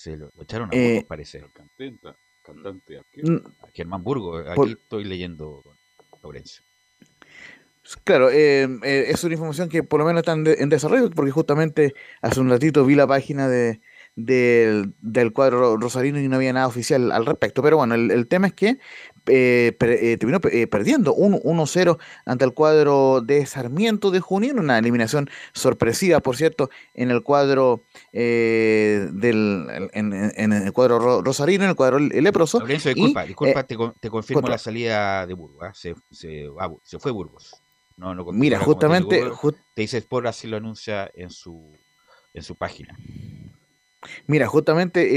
Se lo, lo echaron a Eh, Burgos, parece. Cantante, cantante arquero. Mm, A Germán Burgos, aquí Por- estoy leyendo, Laurencio. Claro, eh, eh, es una información que por lo menos está en, de- en desarrollo, porque justamente hace un ratito vi la página de, del- del cuadro rosarino y no había nada oficial al respecto. Pero bueno, el, el tema es que eh, eh, terminó eh, perdiendo un 1-0 ante el cuadro de Sarmiento de Junín, una eliminación sorpresiva, por cierto, en el cuadro eh, del en, el cuadro ro- rosarino, en el cuadro leproso. Lorenzo, y, disculpa, disculpa, eh, te, te confirmo contra- la salida de Burgos. ¿ah? Se, se, fue Burgos. No, no Mira, justamente- técnico Burgos. ju- te dice Sport así lo anuncia en su en su página. Mira, justamente,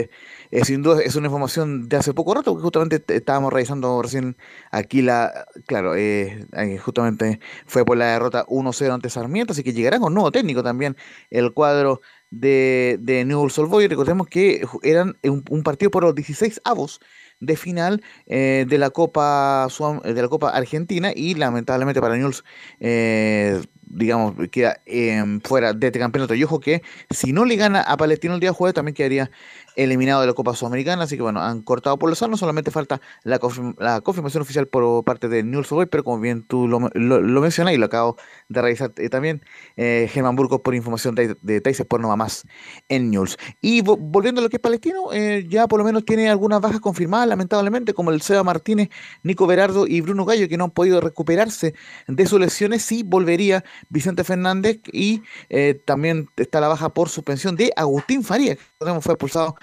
eh, eh, sin duda es una información de hace poco rato, porque justamente estábamos revisando recién aquí la, claro, eh, eh, justamente fue por la derrota 1-0 ante Sarmiento, así que llegará con nuevo técnico también el cuadro de, de Newell's Old Boys. Recordemos que eran un, partido por los 16 avos de final eh, de la Copa Sudam- de la Copa Argentina y lamentablemente para Newell's eh, digamos queda em, fuera de este campeonato y ojo que si no le gana a Palestino el día jueves también quedaría eliminado de la Copa Sudamericana así que bueno han cortado por los sanos solamente falta la, confirm- la confirmación oficial por parte de Newell's Old Boys pero como bien tú lo, mencionas y lo acabo de revisar eh, también eh, Germán Burgos por información de, de Tais Sport no más en News. Y vo- volviendo a lo que es Palestino, eh, ya por lo menos tiene algunas bajas confirmadas, lamentablemente, como el Seba Martínez, Nico Berardo y Bruno Gallo, que no han podido recuperarse de sus lesiones. Sí volvería Vicente Fernández y eh, también está la baja por suspensión de Agustín Faría, que fue expulsado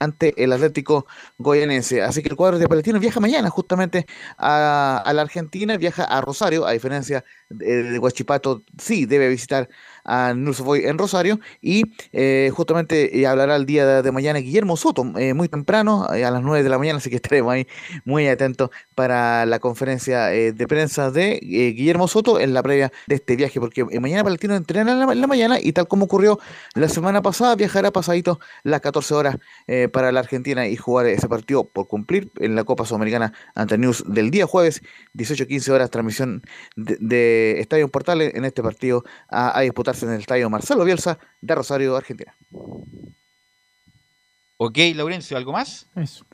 ante el Atlético Goyanense. Así que el cuadro de Palestino viaja mañana justamente a, la Argentina, viaja a Rosario, a diferencia de, Huachipato, sí debe visitar a Boys en Rosario y eh, justamente eh, hablará el día de, mañana Guillermo Soto, eh, muy temprano, a las 9 de la mañana, así que estaremos ahí muy atentos para la conferencia de prensa de Guillermo Soto en la previa de este viaje, porque mañana Palestino entrena en la, en la mañana y tal como ocurrió la semana pasada, viajará pasadito las 14 horas eh, para la Argentina y jugar ese partido por cumplir en la Copa Sudamericana ante News del día jueves, 18-15 horas, transmisión de, de Estadio Portales en este partido a, a disputarse en el Estadio Marcelo Bielsa de Rosario, Argentina. Ok, Laurencio, ¿algo más? Eso.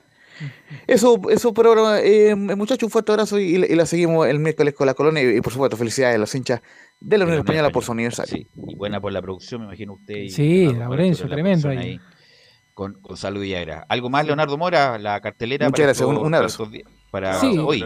Eso, eso por ahora, eh, muchachos, un fuerte abrazo y, y la seguimos el miércoles con la colonia y, y, por supuesto felicidades a los hinchas de la Unión Española por su aniversario. Y buena por la producción, me imagino usted. Y Sí, Laurencio, la tremendo ahí. Con salud y agra. ¿Algo más, Leonardo Mora? La cartelera Muchas para gracias, estos- un- para abrazo. Para Sí. hoy.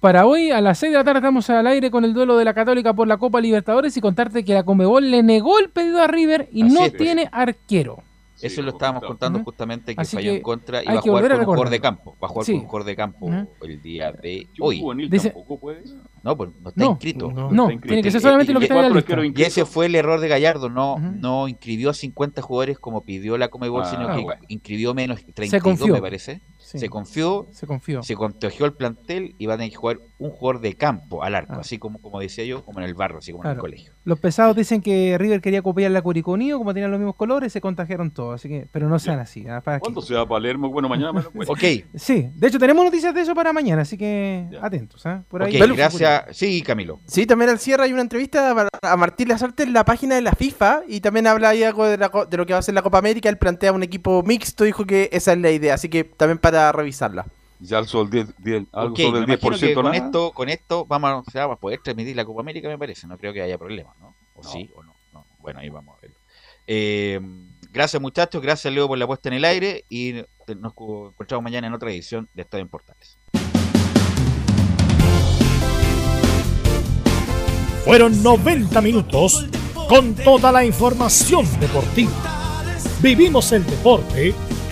Para hoy, a las 6 de la tarde, estamos al aire con el duelo de la Católica por la Copa Libertadores y contarte que la Conmebol le negó el pedido a River y Así no es, pues. tiene arquero. Eso lo estábamos contando Ujú. justamente que Así falló que en contra y va a jugar con un jugador de campo. Va a jugar Sí. con un jugador de campo Ujú. el día de hoy. juvenil Dice- tampoco puede. No, pues no está No, inscrito. no, no, tiene que ser solamente lo que está en la lista. Y ese fue el error de Gallardo. No, no inscribió a 50 jugadores como pidió la Comebol, Ah, sino que bueno. inscribió menos 32, confió. me parece. Sí. Se confió, Se confió. se contagió el plantel y va a tener que jugar un jugador de campo al arco, Ah. así como, como decía yo, como en el barro, así como en el colegio. Los pesados dicen que River quería copiar la Curicó Unido, como tenían los mismos colores, se contagiaron todos, así que, pero no sean así. ¿ah? Para ¿Cuándo se va a Palermo? Bueno, mañana me lo cuento. Ok, Sí, de hecho tenemos noticias de eso para mañana, así que atentos. ¿ah? Por ahí. ok, gracias. Sí, Camilo. Sí, también al cierre hay una entrevista a- Martín Lazarte en la página de la FIFA y también habla ahí algo de, la co- de lo que va a ser la Copa América. Él plantea un equipo mixto, dijo que esa es la idea, así que también para revisarla. Ya alzó el 10, 10 algo Ok, sobre me el imagino que 10% con nada. esto, con esto vamos, o sea, vamos a poder transmitir la Copa América, me parece. No creo que haya problema, ¿no? O sí, o no, no. Bueno, ahí vamos a verlo. Eh, gracias, muchachos. Gracias, Leo, por la puesta en el aire. Y nos encontramos mañana en otra edición de Estadio en Portales. Fueron 90 minutos con toda la información deportiva. Vivimos el deporte